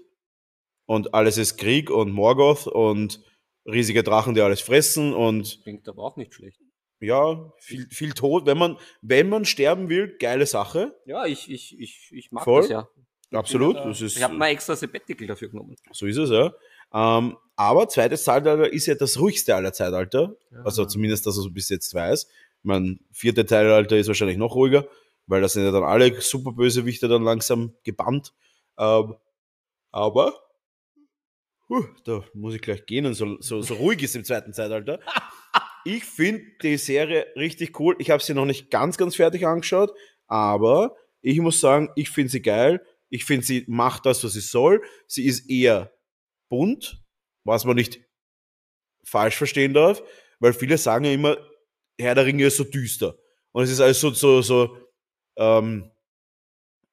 und alles ist Krieg und Morgoth und riesige Drachen, die alles fressen und Klingt aber auch nicht schlecht. ja, viel, viel Tod. Wenn man, wenn man sterben will, geile Sache. Ja, ich, ich, ich, ich mag Voll. das ja. Absolut. Ich, ja Das ist, ich habe mal extra Sabbatical dafür genommen. So ist es, ja. Ähm, aber zweites Zeitalter ist ja das ruhigste aller Zeitalter. Also zumindest, dass er so bis jetzt weiß. Mein vierte Zeitalter ist wahrscheinlich noch ruhiger, weil da sind ja dann alle Superbösewichte dann langsam gebannt. Ähm, aber huh, da muss ich gleich gehen und so, so, so ruhig ist im zweiten Zeitalter. [LAUGHS] Ich finde die Serie richtig cool. Ich habe sie noch nicht ganz, ganz fertig angeschaut, aber ich muss sagen, ich finde sie geil. Ich finde, sie macht das, was sie soll. Sie ist eher bunt, was man nicht falsch verstehen darf, weil viele sagen ja immer, Herr der Ringe ist so düster. Und es ist alles so, so, so ähm,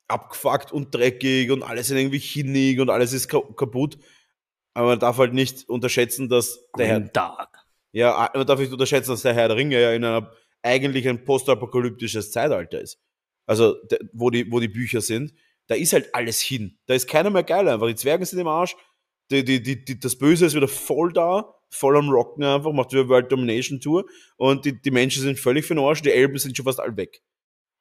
abgefuckt und dreckig und alles ist irgendwie hinnig und alles ist ka kaputt. Aber man darf halt nicht unterschätzen, dass der Herr, Tag. ja, man darf nicht unterschätzen, dass der Herr der Ringe ja in einer eigentlich ein postapokalyptisches Zeitalter ist. Also, der, wo, die, wo die Bücher sind, da ist halt alles hin. Da ist keiner mehr geil einfach. Die Zwerge sind im Arsch, die, die, die, die, das Böse ist wieder voll da, voll am Rocken einfach, macht wieder World Domination Tour und die, die Menschen sind völlig für den Arsch, die Elben sind schon fast all weg.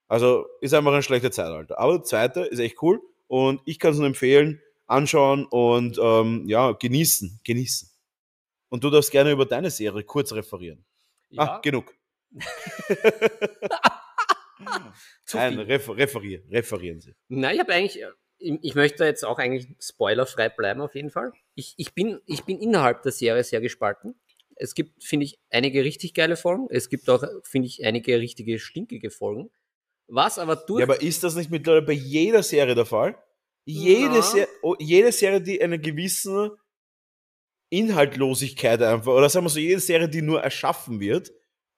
Also ist einfach ein schlechter Zeitalter. Aber der zweite ist echt cool und ich kann es nur empfehlen, anschauen und ähm, ja, genießen, genießen. Und du darfst gerne über deine Serie kurz referieren. Ja, Ah, genug. [LAUGHS] Nein, refer referieren, referieren Sie. Na, ich habe eigentlich, äh, ich ich möchte jetzt auch eigentlich spoilerfrei bleiben auf jeden Fall. Ich, ich, bin, ich bin innerhalb der Serie sehr gespalten. Es gibt, finde ich, einige richtig geile Folgen. Es gibt auch, finde ich, einige richtige stinkige Folgen. Was aber durch. Ja, aber ist das nicht mittlerweile bei jeder Serie der Fall? Jede. Ser oh, jede Serie, die eine gewisse Inhaltlosigkeit einfach, oder sagen wir so, jede Serie, die nur erschaffen wird,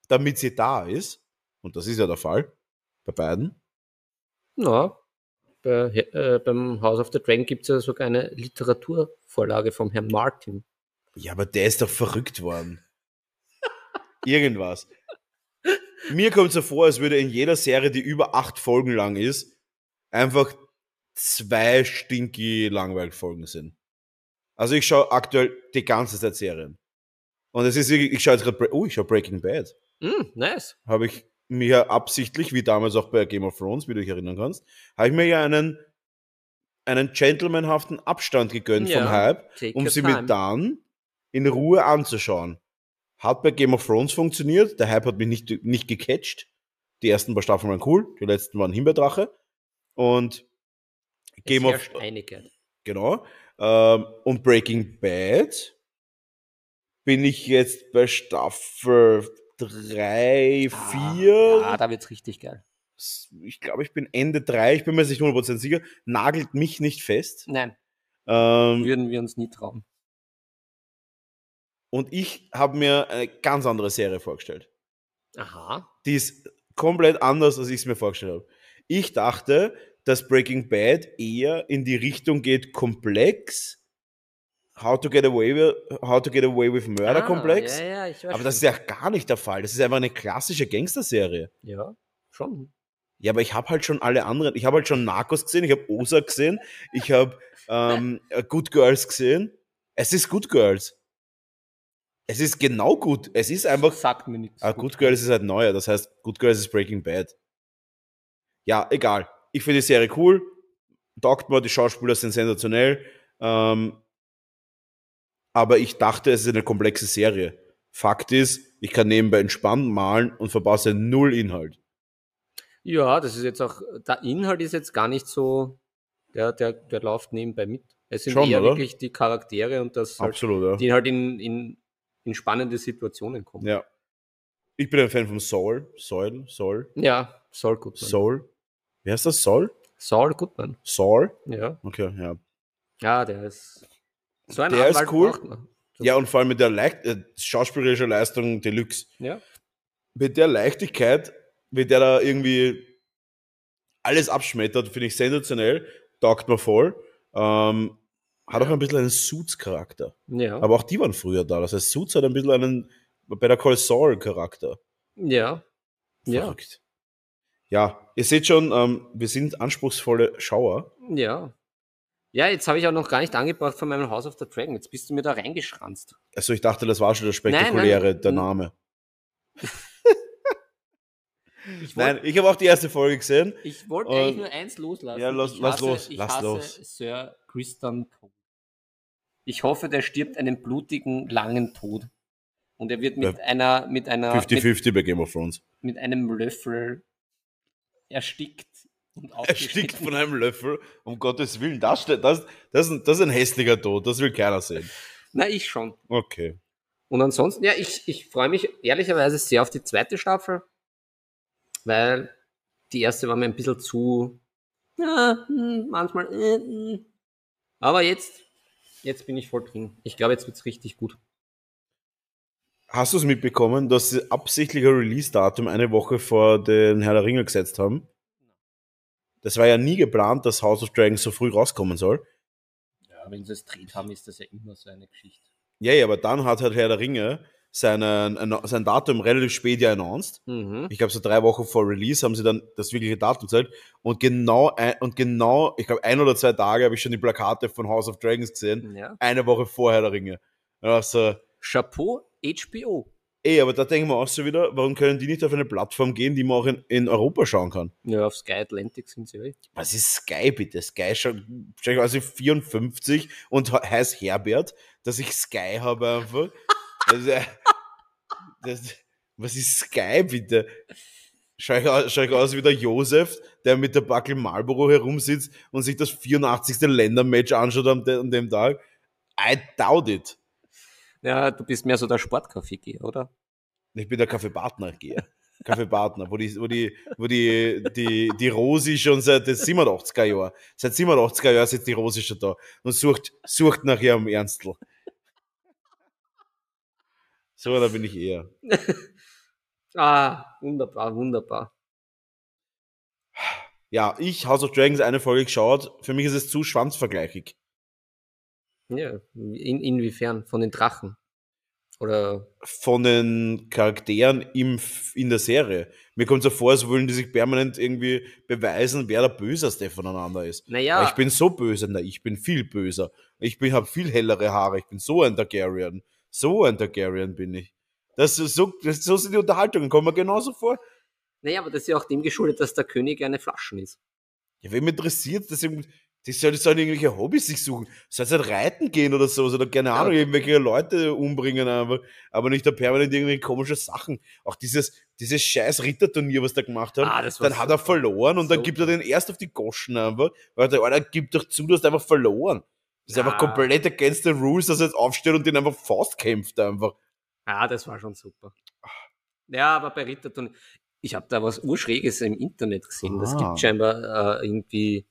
damit sie da ist, und das ist ja der Fall, bei beiden, Na, bei, äh, beim House of the Dragon gibt es ja sogar eine Literaturvorlage vom Herrn Martin. Ja, aber der ist doch verrückt worden. [LAUGHS] Irgendwas. Mir kommt so vor, als würde in jeder Serie, die über acht Folgen lang ist, einfach zwei stinky langweilig Folgen sind. Also ich schaue aktuell die ganze Zeit Serien. Und es ist wirklich, ich schaue jetzt gerade, oh, ich schaue Breaking Bad. Mm, nice. Habe ich mir absichtlich, wie damals auch bei Game of Thrones, wie du dich erinnern kannst, habe ich mir ja einen, einen gentlemanhaften Abstand gegönnt vom Ja, Hype take um sie time. mir dann in Ruhe anzuschauen. Hat bei Game of Thrones funktioniert, der Hype hat mich nicht, nicht gecatcht. Die ersten paar Staffeln waren cool, die letzten waren Himbeerdrache. Und Game es of herrscht Einigkeit. genau. Ähm, und Breaking Bad bin ich jetzt bei Staffel 3, 4. Ah, da wird's richtig geil. Ich glaube, ich bin Ende 3, ich bin mir jetzt nicht 100% sicher. Nagelt mich nicht fest. Nein, Ähm, würden wir uns nie trauen. Und ich habe mir eine ganz andere Serie vorgestellt. Aha. Die ist komplett anders, als ich es mir vorgestellt habe. Ich dachte, dass Breaking Bad eher in die Richtung geht, komplex. How to get away with, how to get away with Murder komplex. Ah, Ja, ja, weiß Aber das ist ja gar nicht der Fall. Das ist einfach eine klassische Gangster-Serie. Ja, schon. Ja, aber ich habe halt schon alle anderen. Ich habe halt schon Narcos gesehen, ich habe Ozark gesehen, ich habe ähm, Good Girls gesehen. Es ist Good Girls. Es ist genau gut. Es ist einfach Sagt mir nichts. Ah, Good Girls ist halt neuer, das heißt, Good Girls ist Breaking Bad. Ja, egal. Ich finde die Serie cool. Taugt mir, die Schauspieler sind sensationell. Ähm, aber ich dachte, es ist eine komplexe Serie. Fakt ist, ich kann nebenbei entspannt malen und verpasse null Inhalt. Ja, das ist jetzt auch, der Inhalt ist jetzt gar nicht so, der, der, der läuft nebenbei mit. Es sind Schon, eher oder? wirklich die Charaktere und das halt, Absolut, ja. die halt in, in, in spannende Situationen kommen. ja. Ich bin ein Fan von Soul. Soul, Soul, Ja, Saul Goodman. Soul. Wie heißt das? Soul? Saul Goodman, Soul? ja. Okay, ja. Ja, der ist so ein Der ist Anwalt cool. braucht man. Ja, und vor allem mit der Leicht äh, schauspielerische Leistung Deluxe. Ja. Mit der Leichtigkeit, mit der er irgendwie alles abschmettert, finde ich sensationell. Taugt mir voll. Ähm, hat auch ein bisschen einen Suits-Charakter. Ja. Aber auch die waren früher da. Das heißt, Suits hat ein bisschen einen Better Call Saul-Charakter. ja. Ja. Verrückt. Ja, ihr seht schon, ähm, wir sind anspruchsvolle Schauer. Ja. Ja, jetzt habe ich auch noch gar nicht angebracht von meinem House of the Dragon. Jetzt bist du mir da reingeschranzt. Also ich dachte, das war schon das Nein, nein, Spektakuläre, der Name. [LAUGHS] Ich Nein, ich habe auch die erste Folge gesehen. Ich wollte eigentlich nur eins loslassen. Ja, lass- ich lass hasse, los, lass los. Sir Christian Cole. Ich hoffe, der stirbt einen blutigen, langen Tod. Und er wird mit Ja. einer, mit einer, mit, 50-50 bei Game of Thrones. mit einem Löffel erstickt und [LAUGHS] Erstickt von einem Löffel. Um Gottes Willen, das, das, das, ist ein- das ist ein hässlicher Tod. Das will keiner sehen. Na, ich schon. Okay. Und ansonsten, ja, ich, ich freue mich ehrlicherweise sehr auf die zweite Staffel, weil die erste war mir ein bisschen zu, ja, hm, manchmal, äh, hm. aber jetzt, jetzt bin ich voll drin. Ich glaube, jetzt wird's richtig gut. Hast du es mitbekommen, dass sie absichtlicher Release-Datum eine Woche vor den Herr der Ringe gesetzt haben? Das war ja nie geplant, dass House of Dragons so früh rauskommen soll. Ja, wenn sie es dreht haben, ist das ja immer so eine Geschichte. Ja, ja, aber dann hat halt Herr der Ringe seinen, sein Datum relativ spät ja announced. Mhm. Ich glaube, so drei Wochen vor Release haben sie dann das wirkliche Datum gesagt. Und genau, ein, und genau, ich glaube, ein oder zwei Tage habe ich schon die Plakate von House of Dragons gesehen. Ja. Eine Woche vorher der Ringe. Also, Chapeau, HBO. ey, aber da denken wir auch so wieder, warum können die nicht auf eine Plattform gehen, die man auch in, in Europa schauen kann? Ja, auf Sky Atlantic sind sie eh. Was ist Sky bitte? Sky schon, schon also 54 und he- heißt Herbert, dass ich Sky habe einfach. Das, ist ja- das, was ist Sky bitte? Schau ich, aus, schau ich aus wie der Josef, der mit der Backel Marlboro herumsitzt und sich das 84. Ländermatch anschaut an, de, an dem Tag? I doubt it. Ja, du bist mehr so der Sportkaffee, oder? Ich bin der Kaffeepartner, gehe. Kaffeepartner, wo die, wo die, wo die, die, die Rosi schon seit den 87er Jahren, seit 87er Jahren sitzt die Rosi schon da und sucht, sucht nach ihrem Ernstl. So, da bin ich eher. [LAUGHS] Ah, wunderbar, wunderbar. Ja, ich, House of Dragons, eine Folge geschaut. Für mich ist es zu schwanzvergleichig. Ja, in, inwiefern? Von den Drachen? Oder Von den Charakteren im, in der Serie. Mir kommt so vor, als wollen die sich permanent irgendwie beweisen, wer der Böseste voneinander ist. Naja. Ja. Ich bin so böse, na, ich bin viel böser. Ich bin, habe viel hellere Haare, ich bin so ein Targaryen. So ein Targaryen bin ich. Das ist so, das, so sind die Unterhaltungen, kommen mir genauso vor. Naja, aber das ist ja auch dem geschuldet, dass der König eine Flaschen ist. Ja, wem interessiert das? Die sollen, sollen irgendwelche Hobbys sich suchen. Sollen halt reiten gehen oder so, oder keine Ahnung, Ja. irgendwelche Leute umbringen einfach. Aber nicht da permanent irgendwelche komische Sachen. Auch dieses, dieses scheiß Ritterturnier, was der gemacht hat. Ah, dann hat er verloren und dann So gibt er den erst auf die Goschen einfach. Weil der Alter, gib doch zu, du hast einfach verloren. Das ist Ja. einfach komplett against the rules, dass er jetzt aufsteht und den einfach fast kämpft einfach. Ja, das war schon super. Ja, aber bei Ritterturnier, ich habe da was Urschräges im Internet gesehen. Das Ah. gibt scheinbar äh, irgendwie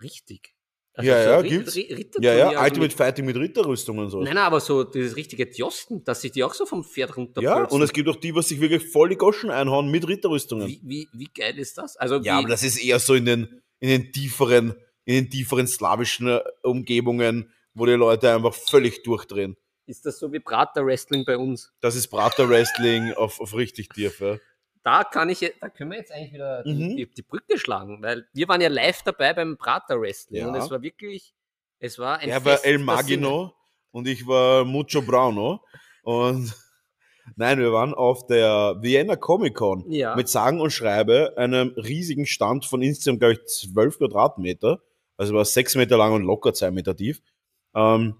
richtig. Ja, ja, Ri- gibt's. Ri- Ja, Ritterturnier, ja, also Ultimate mit, Fighting mit Ritterrüstungen und so. Nein, nein, aber so dieses richtige Diosten, dass sich die auch so vom Pferd runter Ja, und es gibt auch die, was sich wirklich voll die Goschen einhauen mit Ritterrüstungen. wie, wie, wie geil ist das? Also Ja, aber das ist eher so in den, in den tieferen, in den tieferen slawischen äh, Umgebungen, wo die Leute einfach völlig durchdrehen. ist das so wie Prater Wrestling bei uns? Das ist Prater Wrestling [LAUGHS] auf, auf richtig tief, ja. Da kann ich, da können wir jetzt eigentlich wieder die, Mhm. die, die Brücke schlagen, weil wir waren ja live dabei beim Prater Wrestling Ja. und es war wirklich, es war ein Er war Fest El der Magino und ich war Mucho Brauno. Und [LAUGHS] nein, wir waren auf der Vienna Comic Con. Ja. mit sagen und schreibe einem riesigen Stand von insgesamt, glaube ich, 12 Quadratmeter. Also war sechs Meter lang und locker zwei Meter tief. Ähm,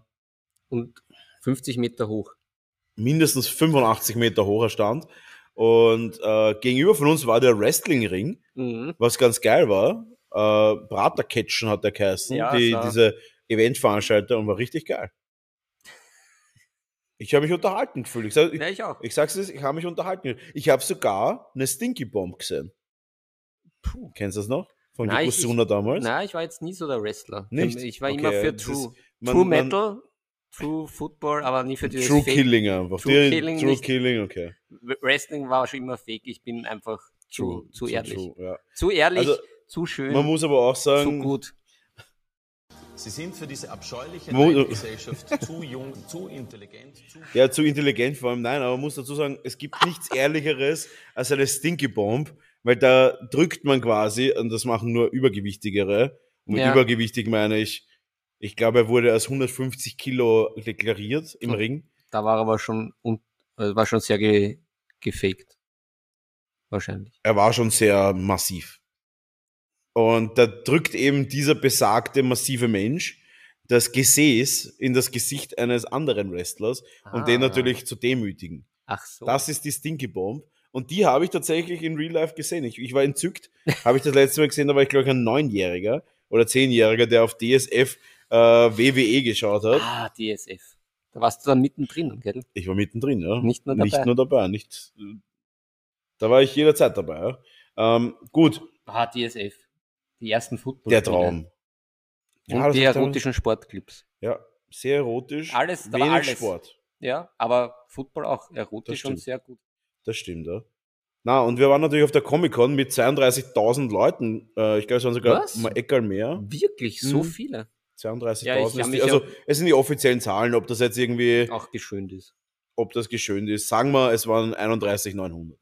und 50 Meter hoch. mindestens 85 Meter hoher Stand. Und äh, gegenüber von uns war der Wrestling-Ring, Mhm. was ganz geil war. Äh, Bratercatchen hat der geheißen, Ja, die, diese Eventveranstalter und war richtig geil. Ich habe mich unterhalten gefühlt. Ich, sag, ich, Ja, ich auch. ich sag's dir, ich habe mich unterhalten gefühlt. Ich habe sogar eine Stinky Bomb gesehen. Kennst du das noch? Von Nein, ich- Yokozuna damals? Nein, ich war jetzt nie so der Wrestler. Nicht? Ich war Okay, immer für True, ist- man- True man- Metal, True Football, aber nie für dieses True Fake. Killing einfach. True Killing True nicht. Killing, okay. Wrestling war schon immer fake. Ich bin einfach zu, zu ehrlich. True, ja. Zu ehrlich, Also, zu schön, Man muss aber auch zu sagen, gut. Sie sind für diese abscheuliche Neidgesellschaft [LAUGHS] zu jung, zu intelligent, zu ja, zu intelligent vor allem. Nein, aber man muss dazu sagen, es gibt nichts Ehrlicheres als eine Stinky Bomb, weil da drückt man quasi, und das machen nur Übergewichtigere. Und mit Ja. übergewichtig meine ich, ich glaube, er wurde als 150 Kilo deklariert im. Ring. Da war aber schon, äh, war schon sehr ge, gefaked. Wahrscheinlich. Er war schon sehr massiv. Und da drückt eben dieser besagte massive Mensch das Gesäß in das Gesicht eines anderen Wrestlers, um den Ah. natürlich zu demütigen. Ach so. Das ist die Stinky Bomb. Und die habe ich tatsächlich in Real Life gesehen. Ich, ich war entzückt. habe ich das letzte Mal gesehen, da war ich glaube ich ein Neunjähriger oder Zehnjähriger, der auf DSF äh, WWE geschaut hat. ah, DSF. Da warst du dann mittendrin, gell? Ich war mittendrin, ja. Nicht nur dabei. Nicht nur dabei. Nicht, da war ich jederzeit dabei. Ja. Ähm, gut, Ah, DSF. Die ersten football der Traum. Und Ja, die erotischen Sportclips. Ja, sehr erotisch. Alles, wenig alles. Sport. Ja, aber Football auch erotisch und sehr gut. Das stimmt, ja. Na, und wir waren natürlich auf der Comic-Con mit 32.000 Leuten. Äh, ich glaube, es waren sogar Was? mal Eckerl mehr. Wirklich, so Mhm. viele. 32.000. Ja, ist die- also, es sind die offiziellen Zahlen, ob das jetzt irgendwie, Auch geschönt ist. ob das geschönt ist. Sagen wir, es waren 31.900.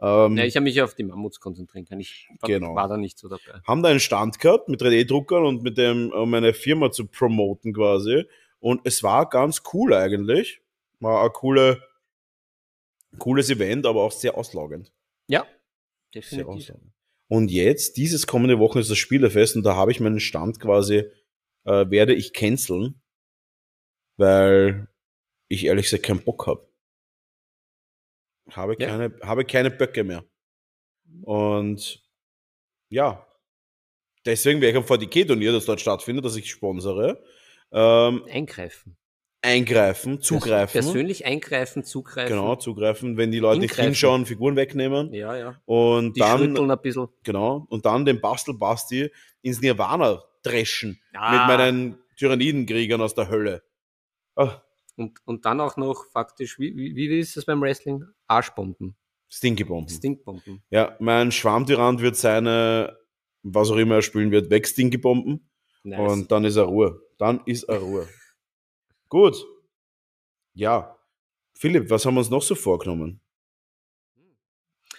Ähm, Ja, ich habe mich auf die Mammuts konzentrieren können. Ich war, Genau. war da nicht so dabei. haben da einen Stand gehabt mit 3D-Druckern und mit dem, um eine Firma zu promoten quasi. Und es war ganz cool eigentlich. War ein coole, cooles Event, aber auch sehr auslaugend. Ja, Sehr definitiv. auslaugend. Und jetzt, dieses kommende Woche ist das Spielefest und da habe ich meinen Stand quasi, äh, werde ich canceln, weil ich ehrlich gesagt keinen Bock habe. Habe Ja. keine, habe keine Böcke mehr. Und ja, deswegen werde ich am VDK-Turnier, das dort stattfindet, das ich sponsere, ähm, Eingreifen. Eingreifen, zugreifen. Persönlich eingreifen, zugreifen. Genau, zugreifen, wenn die Leute nicht Ingreifen. hinschauen, Figuren wegnehmen. Ja, ja. Und Die dann, schütteln ein bisschen. genau, und dann den Bastelbasti ins Nirvana dreschen Ah. mit meinen Tyrannidenkriegern aus der Hölle. Ah, Und, und dann auch noch faktisch, wie, wie, wie ist das beim Wrestling? Arschbomben, Stinkybomben. Stinkbomben. Ja, mein Schwarmtyrant wird seine, was auch immer er spielen wird, wegstinkeybomben. Nice. Und dann ist er Ruhe. Dann ist er Ruhe. Gut. Ja. Philipp, was haben wir uns noch so vorgenommen?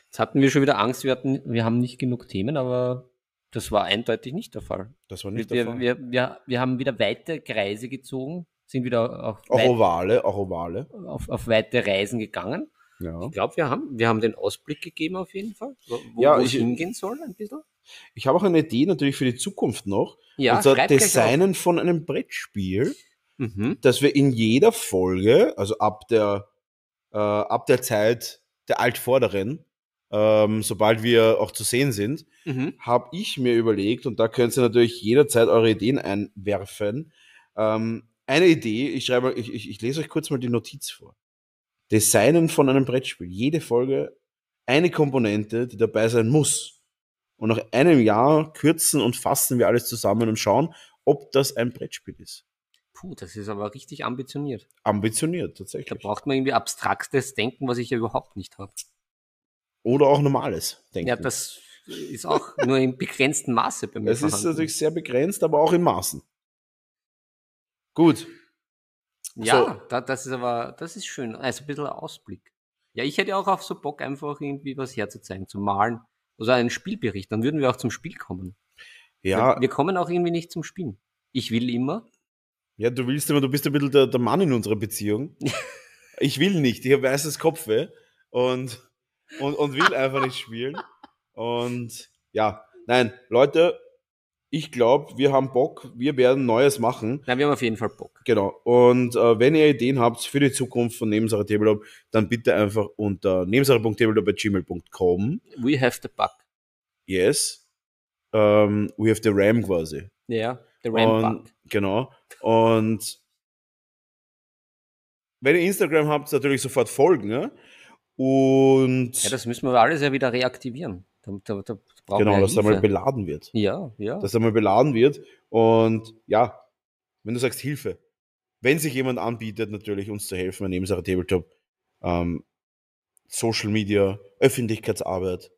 Jetzt hatten wir schon wieder Angst, wir, hatten, wir haben nicht genug Themen, aber das war eindeutig nicht der Fall. Das war nicht der Wir, Fall. wir, wir, wir haben wieder weite Kreise gezogen, sind wieder auf, auch weit, Ovale, auch Ovale. auf, auf weite Reisen gegangen. Ja. Ich glaube, wir haben, wir haben den Ausblick gegeben auf jeden Fall, wo, Ja, es hingehen soll ein bisschen. Ich habe auch eine Idee natürlich für die Zukunft noch. Ja, und zwar Designen von einem Brettspiel. Mhm. dass wir in jeder Folge, also ab der, äh, ab der Zeit der Altvorderen, ähm, sobald wir auch zu sehen sind, Mhm. habe ich mir überlegt, und da könnt ihr natürlich jederzeit eure Ideen einwerfen. Ähm, eine Idee, ich schreibe, ich, ich, ich lese euch kurz mal die Notiz vor. Designen von einem Brettspiel. Jede Folge eine Komponente, die dabei sein muss. Und nach einem Jahr kürzen und fassen wir alles zusammen und schauen, ob das ein Brettspiel ist. Puh, das ist aber richtig ambitioniert. Ambitioniert, Da tatsächlich. braucht man irgendwie abstraktes Denken, was ich ja überhaupt nicht habe. Oder auch normales Denken. Ja, das ist auch nur im begrenzten Maße bei mir es ist natürlich sehr begrenzt, aber auch in Maßen. Gut. Ja, da, das ist aber, das ist schön. Also ein bisschen Ausblick. Ja, ich hätte auch auf so Bock, einfach irgendwie was herzuzeigen, zu malen. Also einen Spielbericht, dann würden wir auch zum Spiel kommen. Ja, Wir, wir kommen auch irgendwie nicht zum Spielen. Ich will immer. Ja, du willst immer, du bist ein bisschen der, der Mann in unserer Beziehung. [LAUGHS] Ich will nicht, ich habe weißes Kopfweh und, und, und will einfach nicht spielen. Und ja, nein, Leute, ich glaube, wir haben Bock, wir werden Neues machen. Na, wir haben auf jeden Fall Bock. Genau. Und äh, wenn ihr Ideen habt für die Zukunft von Nebensache Tabletop, dann bitte einfach unter nebensache.tabletop.gmail.com. We have the bug. Yes. Ähm, we have the RAM quasi. Ja, the RAM Und, bug. genau. Und wenn ihr Instagram habt, natürlich sofort folgen. Ja? Und Ja, das müssen wir alles ja wieder reaktivieren. Da, da, da genau, wir dass da mal beladen wird. Ja, ja. Dass da mal beladen wird. Und ja, wenn du sagst Hilfe, wenn sich jemand anbietet, natürlich uns zu helfen, bei Nebensache Tabletop, ähm, Social Media, Öffentlichkeitsarbeit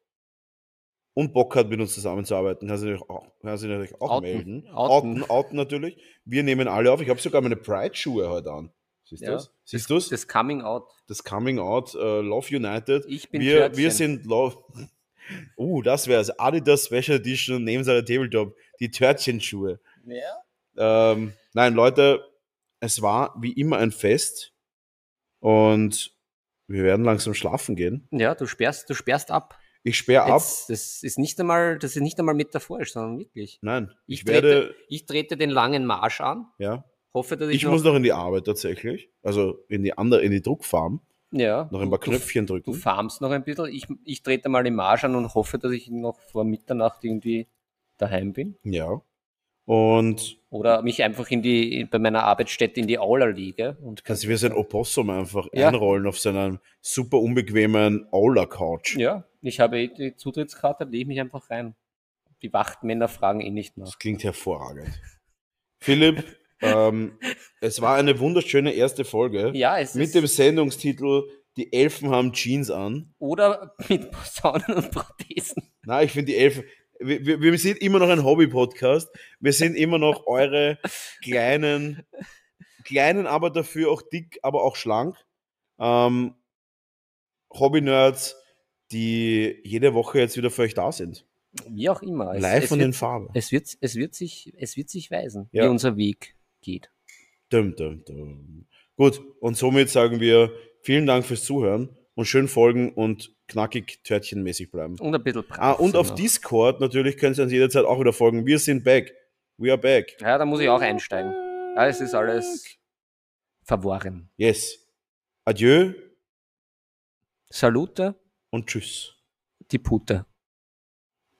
und Bock hat, mit uns zusammenzuarbeiten, kann sich natürlich auch, kann sich natürlich auch Outen. melden. Outen. Outen, outen natürlich. Wir nehmen alle auf. Ich habe sogar meine Pride-Schuhe heute an. Siehst du Ja. das? Siehst du das? Das Coming Out. Das Coming Out, äh, Love United. Ich bin wir, Törtchen. wir sind Love. [LAUGHS] Uh, das wäre es. Adidas Special Edition neben seiner Tabletop. Die Törtchenschuhe. Ja. Ähm, nein, Leute, es war wie immer ein Fest. Und wir werden langsam schlafen gehen. Ja, du sperrst, du sperrst ab. Ich sperre ab. Das ist nicht einmal, das ist nicht einmal metaphorisch, sondern wirklich. Nein, ich, Ich, werde. trete, ich trete den langen Marsch an. Ja, Hoffe, dass ich, ich noch, muss noch in die Arbeit tatsächlich. Also in die andere, in die Druckfarm. ja, Noch ein paar du- Knöpfchen Du drücken. farmst noch ein bisschen. Ich, ich trete mal den Marsch an und hoffe, dass ich noch vor Mitternacht irgendwie daheim bin. Ja. Und Oder mich einfach in die, bei meiner Arbeitsstätte in die Aula liege. Und kannst du wie so ein Opossum einfach Ja. einrollen auf seinen super unbequemen Aula-Couch. Ja, ich habe die Zutrittskarte, lege ich mich einfach rein. Die Wachtmänner fragen eh nicht nach. Das klingt hervorragend. Philipp, [LAUGHS] ähm, es war eine wunderschöne erste Folge Ja, es mit dem Sendungstitel Die Elfen haben Jeans an. oder mit Posaunen und Prothesen. Na, ich finde die Elfen. Wir, wir, sind immer noch ein Hobby-Podcast. Wir sind immer noch eure kleinen, kleinen, aber dafür auch dick, aber auch schlank. Ähm, Hobby-Nerds, die jede Woche jetzt wieder für euch da sind. Wie auch immer. Es, Live es, von den wird, Farben. es, wird, es, wird sich, es wird sich weisen, Ja. wie unser Weg geht. Dum, dum, dum. Gut, und somit sagen wir vielen Dank fürs Zuhören und schön folgen und knackig törtchenmäßig bleiben. Und ein bisschen brav Ah, und auf. Discord natürlich könnt ihr uns jederzeit auch wieder folgen. Wir sind back. We are back. Ja, da muss ich auch einsteigen. Ja, es ist alles verworren. Yes. Adieu Salute, und tschüss. die Pute.